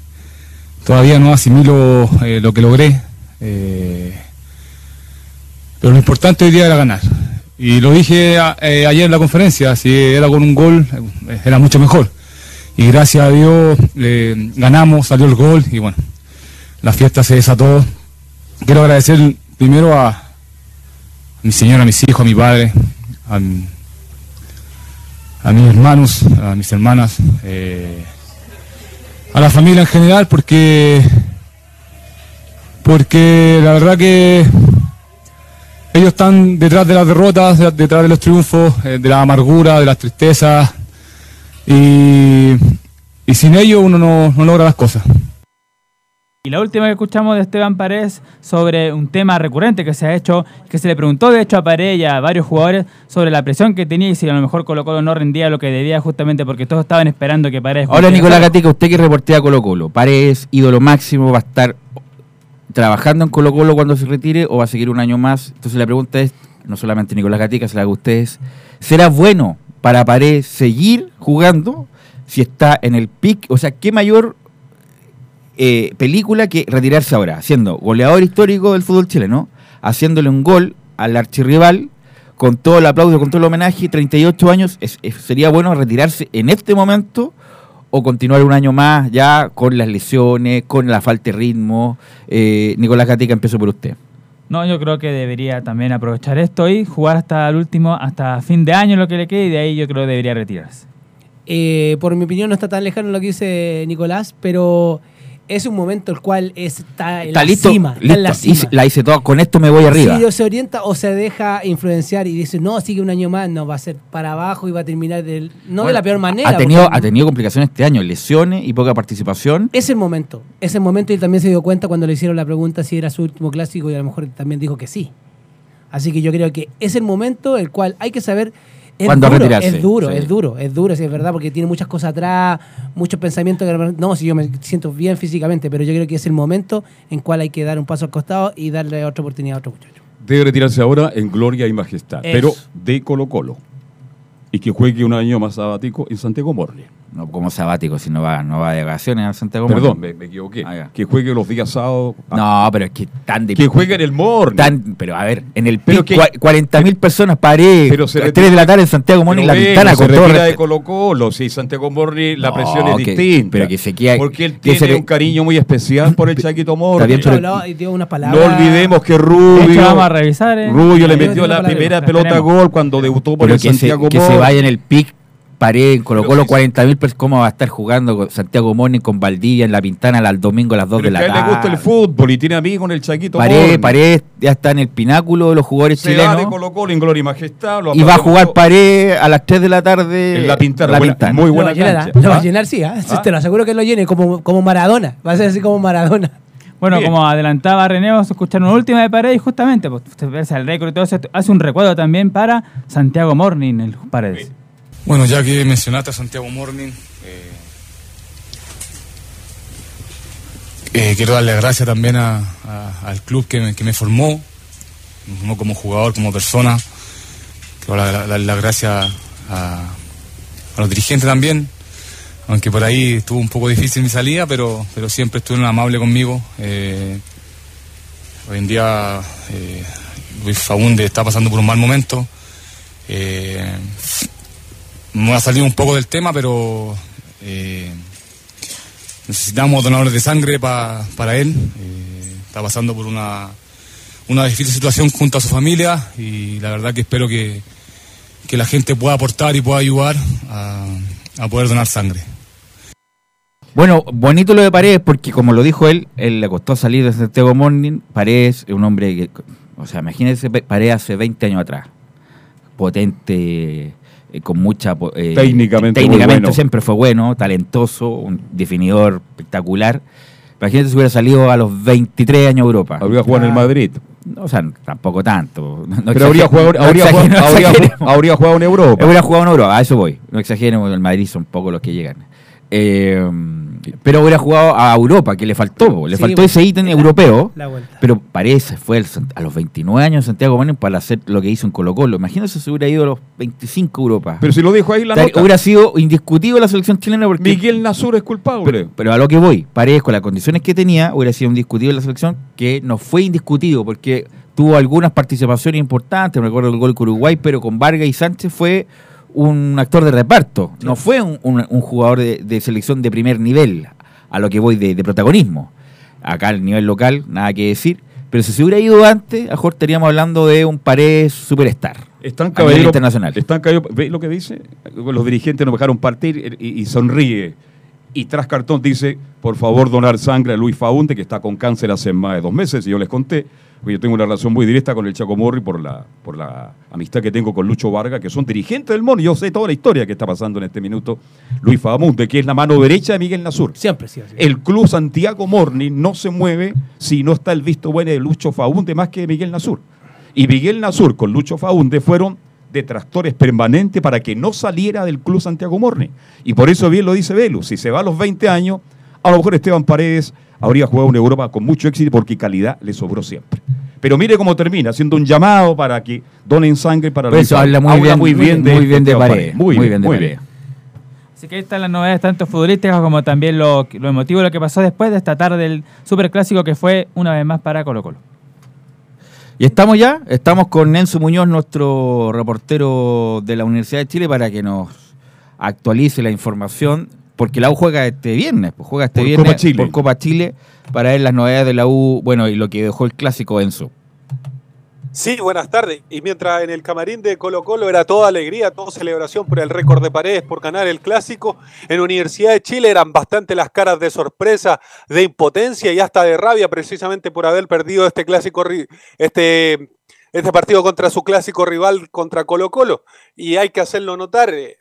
todavía no asimilo lo que logré. pero lo importante hoy día era ganar. Y lo dije eh, ayer en la conferencia, si era con un gol, eh, era mucho mejor. Y gracias a Dios eh, ganamos, salió el gol y bueno, la fiesta se desató. Quiero agradecer primero a, mi señora, a mis hijos, a mi padre, a mis hermanos, a mis hermanas, eh, a la familia en general, porque, porque la verdad que ellos están detrás de las derrotas, de- detrás de los triunfos, eh, de la amargura, de las tristezas, y, y sin ellos uno no, no logra las cosas. Y la última que escuchamos de Esteban Paredes sobre un tema recurrente que se ha hecho, que se le preguntó de hecho a Paredes y a varios jugadores sobre la presión que tenía y si a lo mejor Colo Colo no rendía lo que debía justamente porque todos estaban esperando que Paredes... Ahora. Nicolás Gatica, usted que reportea Colo Colo, Paredes, ídolo máximo, va a estar trabajando en Colo Colo cuando se retire o va a seguir un año más. Entonces la pregunta es, no solamente Nicolás Gatica, se la a ustedes, ¿será bueno para Paredes seguir jugando si está en el pic, o sea, qué mayor eh, película que retirarse ahora, siendo goleador histórico del fútbol chileno, haciéndole un gol al archirrival, con todo el aplauso, con todo el homenaje, 38 años, sería bueno retirarse en este momento o continuar un año más ya con las lesiones, con la falta de ritmo. Eh, Nicolás Gatica, empiezo por usted. No, yo creo que debería también aprovechar esto y jugar hasta el último, hasta fin de año lo que le quede y de ahí yo creo que debería retirarse. Eh, por mi opinión no está tan lejano lo que dice Nicolás, pero es un momento el cual está en Está la listo, cima. está listo, en la cima. hice- la hice toda, con esto me voy arriba. Si se orienta o se deja influenciar y dice, no, sigue un año más, no, va a ser para abajo y va a terminar del, no de la peor manera. Ha tenido, porque ha tenido complicaciones este año, lesiones y poca participación. Es el momento, es el momento y él también se dio cuenta cuando le hicieron la pregunta si era su último clásico y a lo mejor también dijo que sí. Así que yo creo que es el momento el cual hay que saber... Es ¿Cuándo duro, retirarse? es duro, Sí. es duro, es duro, sí, es verdad, porque tiene muchas cosas atrás, muchos pensamientos. que No, si yo me siento bien físicamente, pero yo creo que es el momento en cual hay que dar un paso al costado y darle otra oportunidad a otro muchacho. Debe retirarse ahora en gloria y majestad, Eso. pero de Colo Colo. Y que juegue un año más sabático en Santiago Morning. No como sabático, si no va, no va de vacaciones a Santiago. Perdón, me, me equivoqué. Ah, que juegue los días sábados. No, pero es que tan de. Que juegue en el Morning. Tan, pero a ver, en el Pero pic, que- cua- 40.000 personas paré Pero se a las retira- 3 de la tarde en Santiago Morning, la ventana con se todo retira de. Colo Colo, si Santiago Morning la No, presión es que- distinta. pero que se queda- Porque él que tiene se le- un cariño muy especial por el Chaquito Morning. pero- No olvidemos que hecho, Rubio, vamos a revisar. eh. Rubio le metió la primera pelota gol cuando debutó por Pero el que se, Santiago que se vaya en el pic, paré en Colo Colo 40.000 personas. ¿Cómo va a estar jugando con Santiago Morning con Valdivia en la Pintana al domingo a las 2 Pero de la que a él tarde? le gusta el fútbol y tiene amigos en el Chaquito Morning. Paré ya está en el pináculo de los jugadores Se chilenos. de Colo Colo en gloria y majestad. lo Y va a jugar. Paré a las 3 de la tarde. En la Pintana, La buena- Pintana. muy Lo va buena a llenar, cancha. lo va a ¿Ah? llenar, sí, ¿ah? ¿Ah? te lo aseguro que lo llene como, como Maradona. Va a ser así como Maradona. Bueno, Bien. como adelantaba René, vamos a escuchar una última de Paredes y justamente, pues, usted ve el récord y todo eso, hace un recuerdo también para Santiago Morning, el Paredes. Bueno, ya que mencionaste a Santiago Morning, eh, eh, quiero darle gracias también al club que me, que me formó, no como jugador, como persona. Quiero dar- darle las gracias a, los dirigentes también, aunque por ahí estuvo un poco difícil mi salida, pero, pero siempre estuvieron amables conmigo. Eh, hoy en día Luis Faunde está pasando por un mal momento. Eh, me voy a salir un poco del tema, pero eh, necesitamos donadores de sangre pa- para él. Eh, está pasando por una, una difícil situación junto a su familia y la verdad que espero que, que la gente pueda aportar y pueda ayudar a, a poder donar sangre. Bueno, bonito lo de Paredes porque como lo dijo él, él le costó salir de Santiago Morning. Paredes es un hombre que, o sea, imagínense Paredes hace 20 años atrás. Potente, eh, con mucha... eh, Técnicamente técnicamente bueno. siempre fue bueno, talentoso, un definidor espectacular. Imagínate si hubiera salido a los 23 años a Europa. Habría jugado en el Madrid. O sea, tampoco tanto. No Pero habría jugado, habría, jugado- habría, habría en Europa. Hubiera jugado en Europa, a eso voy. No exageremos, el Madrid son pocos los que llegan. Eh, pero hubiera jugado a Europa, que le faltó. Le Sí, faltó bueno. ese ítem europeo. La. Pero parece, fue el Sant- a los 29 años Santiago Morning para hacer lo que hizo en Colo Colo. Imagínense si hubiera ido a los 25 a Europa. Pero si lo dijo ahí la O sea, nota. hubiera sido indiscutible la selección chilena porque... Miguel Nasur es culpable. Pero, pero a lo que voy, Paredes con las condiciones que tenía, hubiera sido indiscutible la selección, que no fue indiscutido porque tuvo algunas participaciones importantes, me recuerdo el gol con Uruguay, pero con Vargas y Sánchez fue un actor de reparto, no fue un, un- un jugador de, de selección de primer nivel, a lo que voy de, de protagonismo. Acá al nivel local, nada que decir, pero si se hubiera ido antes, a mejor estaríamos hablando de un Paredes superstar. Están caballero, internacional. Están caballero, ¿Ve lo que dice? Los dirigentes nos dejaron partir y, y sonríe. Y tras cartón dice, por favor, donar sangre a Luis Faunde, que está con cáncer hace más de dos meses, y yo les conté, yo tengo una relación muy directa con el Chaco Morri por la, por la amistad que tengo con Lucho Vargas, que son dirigentes del MON, y yo sé toda la historia que está pasando en este minuto. Luis Faunde, que es la mano derecha de Miguel Nasur. Siempre, sí. sí. El club Santiago Morning no se mueve si no está el visto bueno de Lucho Faunde más que de Miguel Nasur. Y Miguel Nasur con Lucho Faunde fueron detractores permanentes para que no saliera del club Santiago Morning. Y por eso bien lo dice Velu, si se va a los 20 años, a lo mejor Esteban Paredes habría jugado en Europa con mucho éxito porque calidad le sobró siempre. Pero mire cómo termina, haciendo un llamado para que donen sangre para Por Luis eso habla muy bien, muy bien de Paredes, Muy, muy bien, bien de muy Paredes. bien. Así que ahí están las novedades tanto futbolísticas como también lo, lo emotivo de lo que pasó después de esta tarde del superclásico que fue una vez más para Colo Colo. Y estamos ya, estamos con Enzo Muñoz, nuestro reportero de la Universidad de Chile, para que nos actualice la información, porque la U juega este viernes, pues juega este Por viernes Copa Chile. por Copa Chile, para ver las novedades de la U, bueno, y lo que dejó el clásico Enzo. Sí, buenas tardes. Y mientras en el camarín de Colo Colo era toda alegría, toda celebración por el récord de paredes, por ganar el clásico, en Universidad de Chile eran bastante las caras de sorpresa, de impotencia y hasta de rabia precisamente por haber perdido este clásico, este, este partido contra su clásico rival contra Colo Colo. Y hay que hacerlo notar, eh,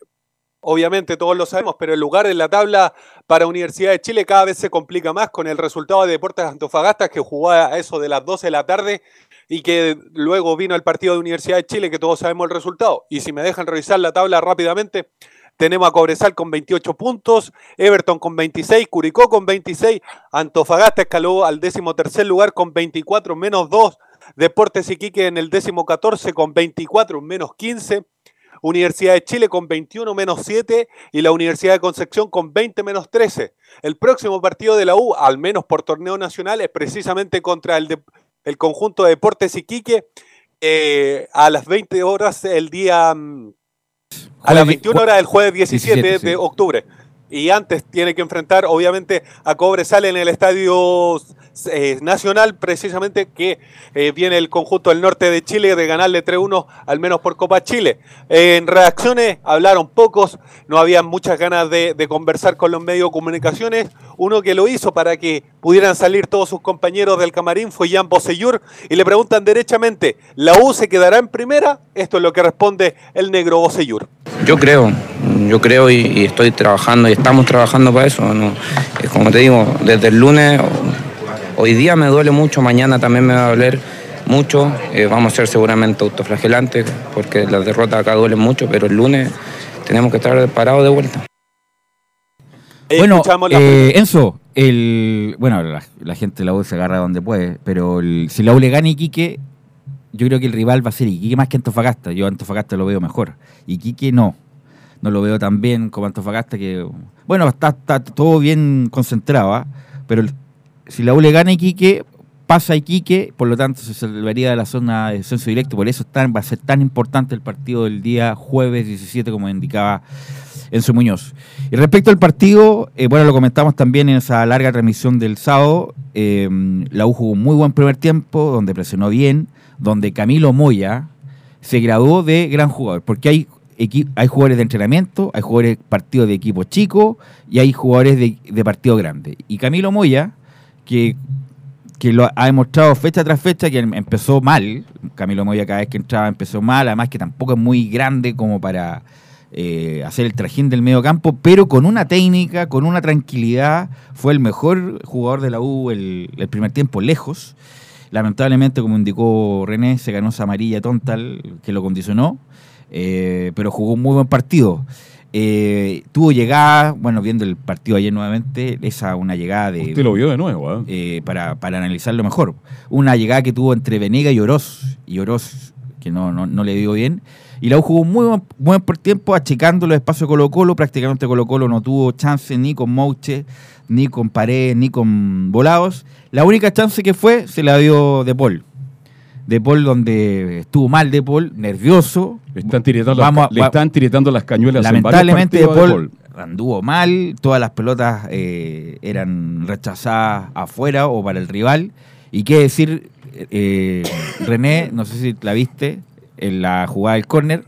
obviamente todos lo sabemos, pero el lugar en la tabla para Universidad de Chile cada vez se complica más con el resultado de Deportes Antofagasta que jugó a eso de las 12 de la tarde y que luego vino el partido de Universidad de Chile, que todos sabemos el resultado. Y si me dejan revisar la tabla rápidamente, tenemos a Cobresal con 28 puntos, Everton con 26, Curicó con 26, Antofagasta escaló al décimo tercer lugar con 24 menos 2, Deportes Iquique en el décimo 14 con 24 menos 15, Universidad de Chile con 21 menos 7 y la Universidad de Concepción con 20 menos 13. El próximo partido de la U, al menos por torneo nacional, es precisamente contra el, de- el conjunto de Deportes Iquique eh, a las 20 horas el día... mm, A las Jueves- 21 horas del jueves 17, 17, de sí. octubre. Y antes tiene que enfrentar, obviamente, a Cobresal en el Estadio eh, Nacional, precisamente que eh, viene el conjunto del norte de Chile de ganarle 3-1, al menos por Copa Chile. en reacciones hablaron pocos, no había muchas ganas de, conversar con los medios de comunicaciones. Uno que lo hizo para que pudieran salir todos sus compañeros del camarín fue Jan Bosellur y le preguntan derechamente, ¿la U se quedará en primera? Esto es lo que responde el negro Bosellur. Yo creo, yo creo y, y estoy trabajando y estamos trabajando para eso. ¿no? Como te digo, desde el lunes, hoy día me duele mucho, mañana también me va a doler mucho. Eh, vamos a ser seguramente autoflagelantes porque las derrotas acá duelen mucho, pero el lunes tenemos que estar parados de vuelta. Bueno, Escuchamos la- eh, Enzo, el, bueno, la, la gente de la U se agarra donde puede, pero el- si la U le gana a Iquique, yo creo que el rival va a ser Iquique más que Antofagasta. Yo Antofagasta lo veo mejor. Iquique no. No lo veo tan bien como Antofagasta, que, bueno, está, está todo bien concentrado, ¿ah? pero el- si la U le gana a Iquique, pasa a Iquique, por lo tanto se salvaría de la zona de descenso directo. Por eso es tan- va a ser tan importante el partido del día jueves 17, como indicaba Enzo Muñoz. Y respecto al partido, eh, bueno, lo comentamos también en esa larga transmisión del sábado. eh, la U jugó un muy buen primer tiempo, donde presionó bien, donde Camilo Moya se graduó de gran jugador, porque hay, hay jugadores de entrenamiento, hay jugadores de partido de equipo chico y hay jugadores de, de partido grande. Y Camilo Moya, que que lo ha demostrado fecha tras fecha que em- empezó mal. Camilo Moya cada vez que entraba empezó mal, además que tampoco es muy grande como para eh, hacer el trajín del medio campo, pero con una técnica, con una tranquilidad, fue el mejor jugador de la U el, primer tiempo, lejos. Lamentablemente, como indicó René, se ganó esa amarilla tonta el- que lo condicionó, eh, pero jugó un muy buen partido. Eh, tuvo llegada, bueno, viendo el partido ayer nuevamente, esa una llegada de... Usted lo vio de nuevo, ¿ah? eh, para, para analizarlo mejor. Una llegada que tuvo entre Venega y Oroz, y Oroz que no, no, no le dio bien. Y la U jugó muy buen, buen por tiempo, achicando los espacios de Colo Colo. Prácticamente Colo Colo no tuvo chance ni con Mouche, ni con Paredes, ni con Volados. La única chance que fue se la dio De Paul. De Paul donde estuvo mal De Paul, nervioso. Le están tiritando, Vamos a- las, le va- están tiritando las cañuelas en Lamentablemente De partidos a Paul, anduvo mal, todas las pelotas eh, eran rechazadas afuera o para el rival. Y qué decir, eh, René, no sé si la viste, en la jugada del córner,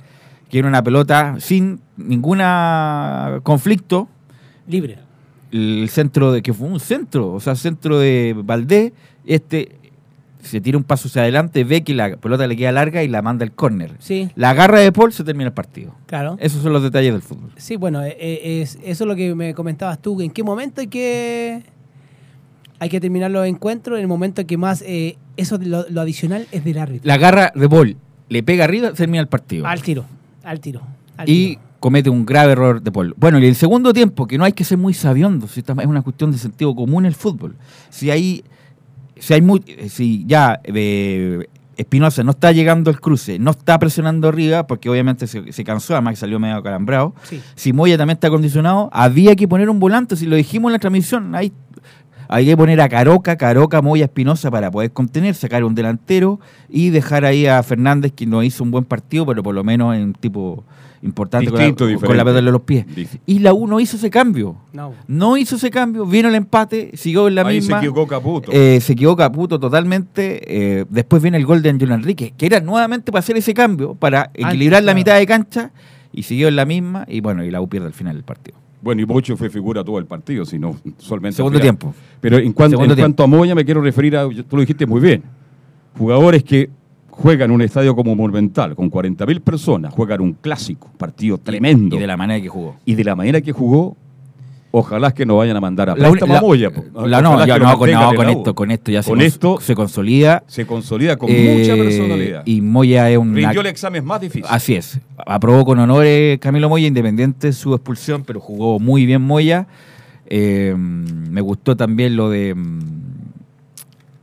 que era una pelota sin ningún conflicto. Libre. El centro de que fue un centro, o sea, centro de Valdés, este se tira un paso hacia adelante, ve que la pelota le queda larga y la manda al córner. Sí. La agarra de Paul, se termina el partido. Claro. Esos son los detalles del fútbol. Sí, bueno, eh, eh, es, eso es lo que me comentabas tú. ¿En qué momento hay que hay que terminar los encuentros? En el momento en que más eh, eso lo, lo adicional es del árbitro. La agarra de Paul, le pega arriba, termina el partido. Al tiro, al tiro. al y tiro. comete un grave error de Paul. Bueno, y el segundo tiempo, que no hay que ser muy sabiondo, si es una cuestión de sentido común el fútbol. Si hay, si hay muy, si ya eh, Espinosa no está llegando al cruce, no está presionando arriba, porque obviamente se, se cansó, además que salió medio calambrado. Sí. Si Moya también está condicionado, había que poner un volante, si lo dijimos en la transmisión, ahí hay que poner a Caroca, Caroca, Moya, Espinosa para poder contener, sacar un delantero y dejar ahí a Fernández, que no hizo un buen partido, pero por lo menos en un tipo importante con la, Distinto, con la diferente. pelota en los pies. Y la U no hizo ese cambio. No. No hizo ese cambio, vino el empate, siguió en la Ahí se misma. equivocó Caputo. Eh, se equivocó Caputo totalmente. eh, después viene el gol de Angelo Enrique, que era nuevamente para hacer ese cambio, para equilibrar la claro. mitad de cancha, y siguió en la misma, y bueno, y la U pierde al final del partido. Bueno, y Bocho fue figura todo el partido, si no solamente. Segundo tiempo. Pero en, cuanto, en cuanto a Moya, me quiero referir a. Tú lo dijiste muy bien. Jugadores que juegan en un estadio como Monumental, con 40.000 personas, juegan un clásico, partido tremendo. Y de la manera que jugó. Y de la manera que jugó, ojalá que nos vayan a mandar a La- la- a Moya. po. la- no, ya no, con, no, en con esto, con esto ya se, Con cons- esto se consolida. se consolida con Eh, mucha personalidad. Y Moya es un. Rindió el examen más difícil. Así es. Aprobó con honores Camilo Moya, independiente de su expulsión, pero jugó muy bien Moya. Eh, me gustó también lo de.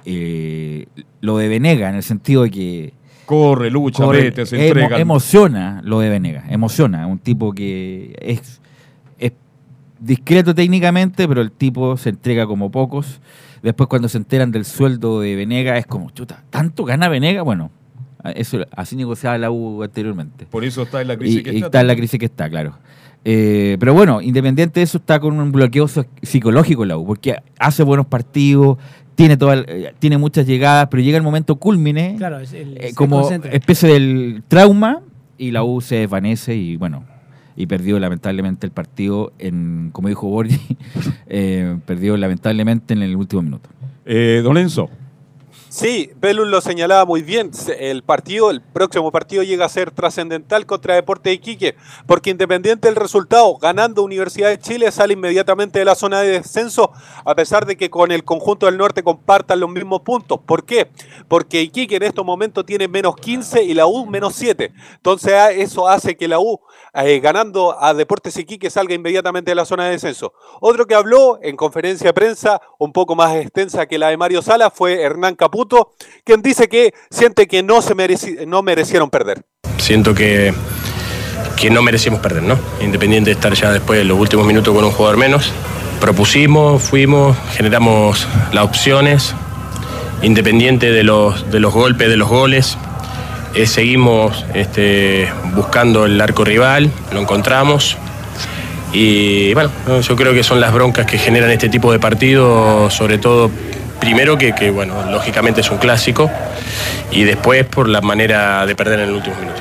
Eh, lo de Venega, en el sentido de que. Corre, lucha, corre, vete, se emo- entrega. emociona lo de Venega, emociona. Un tipo que es, es discreto técnicamente, pero el tipo se entrega como pocos. Después, cuando se enteran del sueldo de Venega, es como, chuta, ¿tanto gana Venega? Bueno, eso así negociaba la U anteriormente. Por eso está en la crisis Y, que y está. está en la crisis que está, claro. Eh, pero bueno, independiente de eso, está con un bloqueo psicológico la U, porque hace buenos partidos, tiene, toda, el- eh, tiene muchas llegadas, pero llega el momento culmine, Claro, es el- eh, como concentra. especie del trauma, y la U se desvanece y bueno, y perdió lamentablemente el partido, en como dijo Borgi, eh, perdió lamentablemente en el último minuto. Eh, don Enzo. Sí, Belus lo señalaba muy bien. El partido, el próximo partido llega a ser trascendental contra Deporte de Iquique, porque independiente del resultado, ganando Universidad de Chile sale inmediatamente de la zona de descenso, a pesar de que con el conjunto del norte compartan los mismos puntos. ¿Por qué? Porque Iquique en estos momentos tiene menos 15 y la U menos 7. Entonces a- eso hace que la U, eh, ganando a Deportes Iquique, salga inmediatamente de la zona de descenso. Otro que habló en conferencia de prensa, un poco más extensa que la de Mario Sala, fue Hernán Caputo, quien dice que siente que no, se mereci- no merecieron perder. Siento que, que no merecíamos perder, ¿no? Independiente de estar ya después de los últimos minutos con un jugador menos. Propusimos, fuimos, generamos las opciones, independiente de los, de los golpes, de los goles. eh, seguimos este, buscando el arco rival, lo encontramos. Y bueno, ¿no? yo creo que son las broncas que generan este tipo de partidos, sobre todo primero que, que, bueno, lógicamente es un clásico, y después por la manera de perder en el último minuto.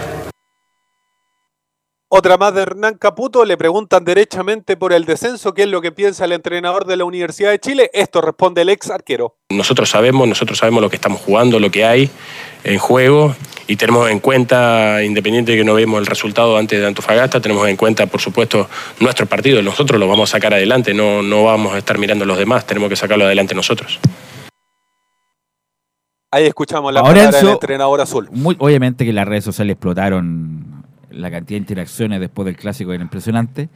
Otra más de Hernán Caputo, le preguntan derechamente por el descenso, qué es lo que piensa el entrenador de la Universidad de Chile. Esto responde el ex arquero. Nosotros sabemos, nosotros sabemos lo que estamos jugando, lo que hay en juego y tenemos en cuenta, independiente de que no vemos el resultado antes de Antofagasta, tenemos en cuenta, por supuesto, nuestro partido. Nosotros lo vamos a sacar adelante, no, no vamos a estar mirando a los demás, tenemos que sacarlo adelante nosotros. Ahí escuchamos la Ahora, palabra del entrenador azul. Muy, obviamente que las redes sociales explotaron la cantidad de interacciones después del clásico, era impresionante.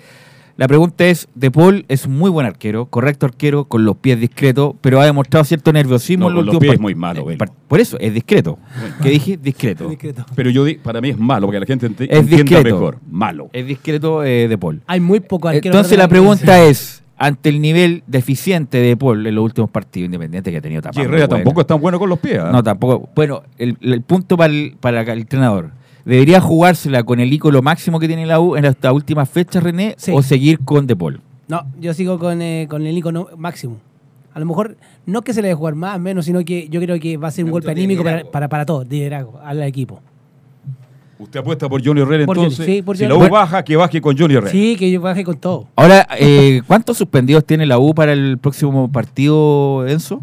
La pregunta es, De Paul es un muy buen arquero, correcto arquero, con los pies discretos, pero ha demostrado cierto nerviosismo No, en con los últimos pies part- muy malo, eh, Por eso, es discreto. ¿Qué dije? Discreto. Pero yo di- para mí es malo, porque la gente enti- Es entienda discreto. mejor. Malo. Es discreto eh, De Paul. Hay muy poco arquero. Entonces la pregunta es, ante el nivel deficiente de Paul en los últimos partidos, independiente que ha tenido tapas Y Herrera tampoco es tan bueno con los pies. ¿ah? No, tampoco. Bueno, el, el punto para el, para el entrenador. ¿Debería jugársela con el ícono máximo que tiene la U en esta última fecha, René, Sí. o seguir con De Paul? No, yo sigo con, eh, con el icono máximo. A lo mejor no que se le debe jugar más, menos, sino que yo creo que va a ser un golpe anímico para, para, para todos, liderazgo, al equipo. Usted apuesta por Johnny Herrera Por Johnny, entonces. sí, por si Johnny. la U baja, que baje con Johnny Herrera. Sí, que yo baje con todo. Ahora, eh, ¿cuántos suspendidos tiene la U para el próximo partido, Enzo?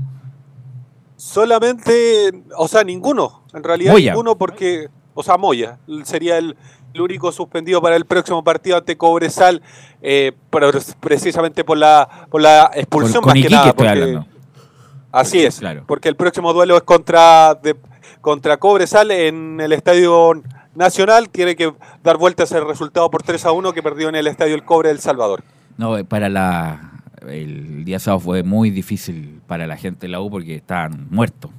Solamente, o sea, ninguno. En realidad Moya. ninguno porque, o sea, Moya sería el, el único suspendido para el próximo partido ante Cobresal, eh, pero precisamente por la, por la expulsión Con- con más que Iquique nada. estoy porque-. Así es, Claro. porque el próximo duelo es contra, de- contra Cobresal en el Estadio Nacional. Tiene que dar vueltas el resultado por 3 a 1 que perdió en el Estadio El Cobre del Salvador. No, eh, para la. El día sábado fue muy difícil para la gente de la U porque estaban muertos.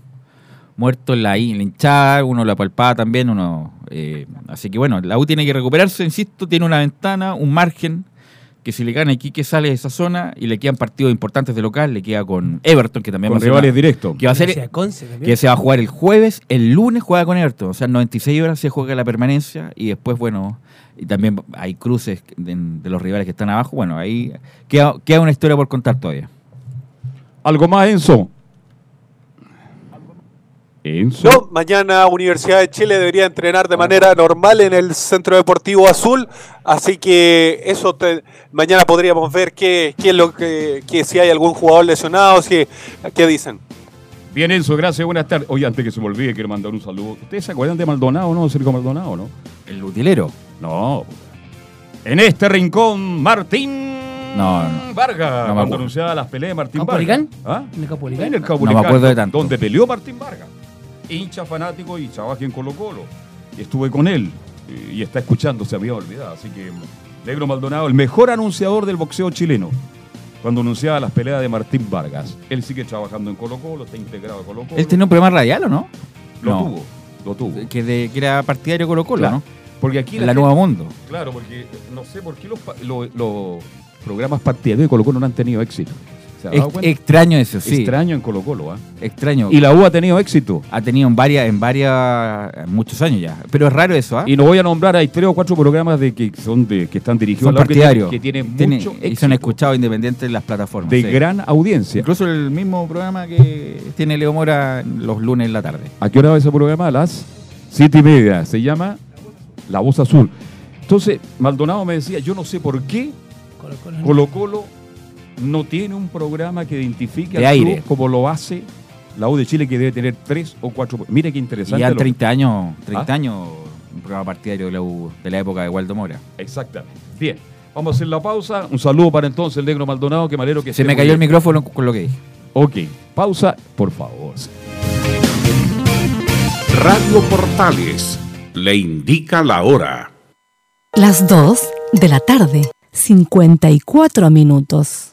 muerto en la, en la hinchada, uno la palpaba también, uno eh, así que bueno, la U tiene que recuperarse, insisto, tiene una ventana, un margen, que si le gana Iquique sale de esa zona y le quedan partidos importantes de local, le queda con Everton, que también Con va a ser rivales directos. Que va a ser que se va a jugar el jueves, el lunes juega con Everton, o sea, en 96 horas se juega la permanencia y después, bueno, y también hay cruces de, de los rivales que están abajo, bueno, ahí queda, queda una historia por contar todavía. ¿Algo más, Enzo? Enzo. No, mañana Universidad de Chile debería entrenar de manera normal en el Centro Deportivo Azul, así que eso te- mañana podríamos ver qué, qué es lo que, que si hay algún jugador lesionado, si qué dicen. Bien, Enzo, gracias, buenas tardes. Oye, antes que se me olvide, quiero mandar un saludo. ¿Ustedes se acuerdan de Maldonado, no? Sergio Maldonado, ¿no? El utilero. No. En este rincón, Martín No, no. Vargas. No me cuando acuerdo. anunciaba las peleas de Martín. Vargas. ¿Ah? ¿En el Caupolicán? En el No Caupolicán, me acuerdo de tanto. Donde peleó Martín Vargas. Hincha fanático y trabajé en Colo Colo. Estuve con él. eh, Y está escuchando, se había olvidado. Así que Negro Maldonado, el mejor anunciador del boxeo chileno. Cuando anunciaba las peleas de Martín Vargas. Él sigue trabajando en Colo Colo, está integrado a Colo Colo. ¿Él tenía un programa radial o no? Lo No. tuvo, lo tuvo. Que, de- que era partidario Colo Colo, Claro, ¿no? Porque aquí En la gente- Nueva Mundo. Claro, porque eh, no sé por qué los, los programas partidarios de Colo Colo no han tenido éxito. ¿Se ha dado Ex- cuenta? extraño eso, sí. Extraño en Colo Colo, ¿ah? Extraño. Y la U ha tenido éxito. Ha tenido en varias, en varias, muchos años ya. Pero es raro eso, ¿ah? Y no voy a nombrar, hay tres o cuatro programas de que son de que están dirigidos Son a la U que tienen- partidarios. que tienen Tiene- mucho y éxito. son escuchados independientes en las plataformas. de sí. gran audiencia. Incluso el mismo programa que tiene Leo Mora los lunes en la tarde. ¿A qué hora va ese programa? A las siete y media. Se llama La Voz Azul. Entonces, Maldonado me decía, yo no sé por qué Colo Colo no. Colo Colo no tiene un programa que identifique De al aire. club como lo hace la U de Chile, que debe tener tres o cuatro. Mire qué Y interesante. ya lo- 30 años, 30 ¿Ah? años, un programa partidario de la, U- de la época de Waldo Mora. Exactamente. Bien, vamos a hacer la pausa. Un saludo para entonces el negro Maldonado, que me alegro que Se me cayó el micrófono con lo que dije. Ok, pausa, por favor. Radio Portales le indica la hora. Las 2 de la tarde, 54 minutos.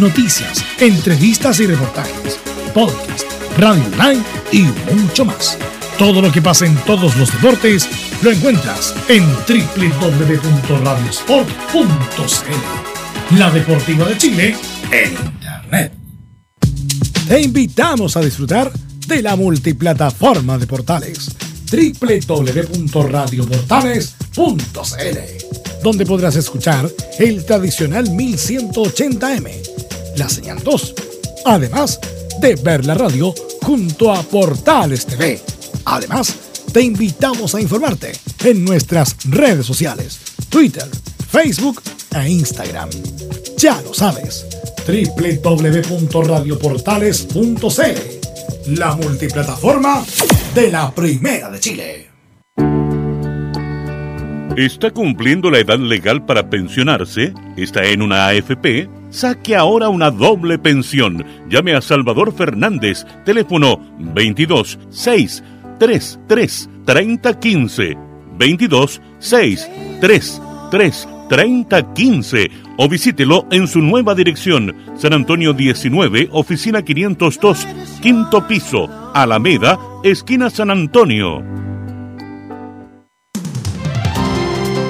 noticias, entrevistas y reportajes, podcast, radio online y mucho más. Todo lo que pasa en todos los deportes lo encuentras en www.radiosport.cl. La Deportiva de Chile en Internet. Te invitamos a disfrutar de la multiplataforma de portales www.radioportales.cl donde podrás escuchar el tradicional 1180m, la señal 2, además de ver la radio junto a Portales TV. Además, te invitamos a informarte en nuestras redes sociales, Twitter, Facebook e Instagram. Ya lo sabes, www.radioportales.cl, la multiplataforma de la Primera de Chile. ¿Está cumpliendo la edad legal para pensionarse? ¿Está en una AFP? Saque ahora una doble pensión. Llame a Salvador Fernández, teléfono 22 6 3 3 30 15 22 6 3 3 30 15 o visítelo en su nueva dirección, San Antonio 19, oficina 502, quinto piso, Alameda, esquina San Antonio.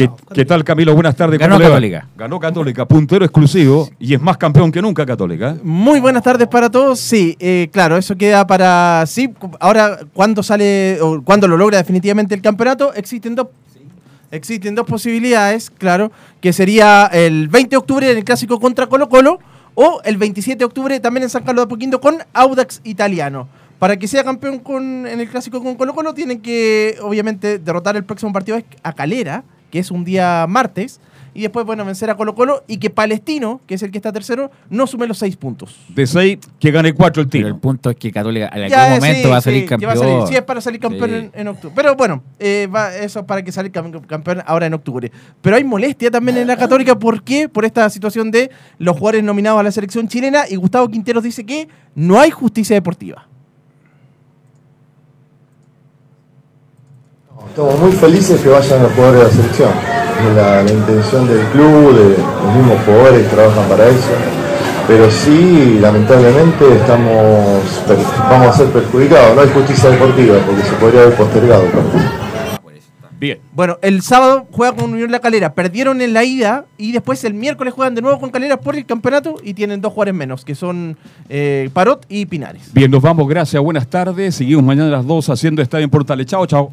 ¿Qué, qué tal, Camilo? Buenas tardes. Ganó. Católica. Ganó Católica, puntero exclusivo y es más campeón que nunca Católica. ¿eh? Muy buenas tardes para todos. Sí, eh, claro, eso queda para. Sí, ahora, cuando sale o cuando lo logra definitivamente el campeonato, existen dos. Existen dos posibilidades, claro, que sería el 20 de octubre en el clásico contra Colo Colo o el 27 de octubre también en San Carlos de Apoquindo con Audax Italiano. Para que sea campeón con, en el clásico con Colo Colo tienen que, obviamente, derrotar el próximo partido a Calera, que es un día martes, y después, bueno, vencer a Colo Colo y que Palestino, que es el que está tercero, no sume los seis puntos. De seis, que gane cuatro el tiro. Pero el punto es que Católica en algún Ya, momento sí, va a salir sí, que va a campeón. salir. Sí, es para salir campeón Sí. en, en octubre. Pero bueno, eh, va, eso es para que salga cam- campeón ahora en octubre. Pero hay molestia también en la Católica. ¿Por qué? Por esta situación de los jugadores nominados a la selección chilena. Y Gustavo Quinteros dice que no hay justicia deportiva. Estamos muy felices que vayan los jugadores de la selección. Es la, la intención del club, de los mismos jugadores que trabajan para eso. Pero sí, lamentablemente estamos, vamos a ser perjudicados. No hay justicia deportiva porque se podría haber postergado. Bien. Bueno, el sábado juega con Unión La Calera. Perdieron en la ida y después el miércoles juegan de nuevo con Calera por el campeonato y tienen dos jugadores menos, que son eh, Parot y Pinares. Bien, nos vamos, gracias, buenas tardes. Seguimos mañana a las 2 haciendo Estadio en Portales. Chao, chao.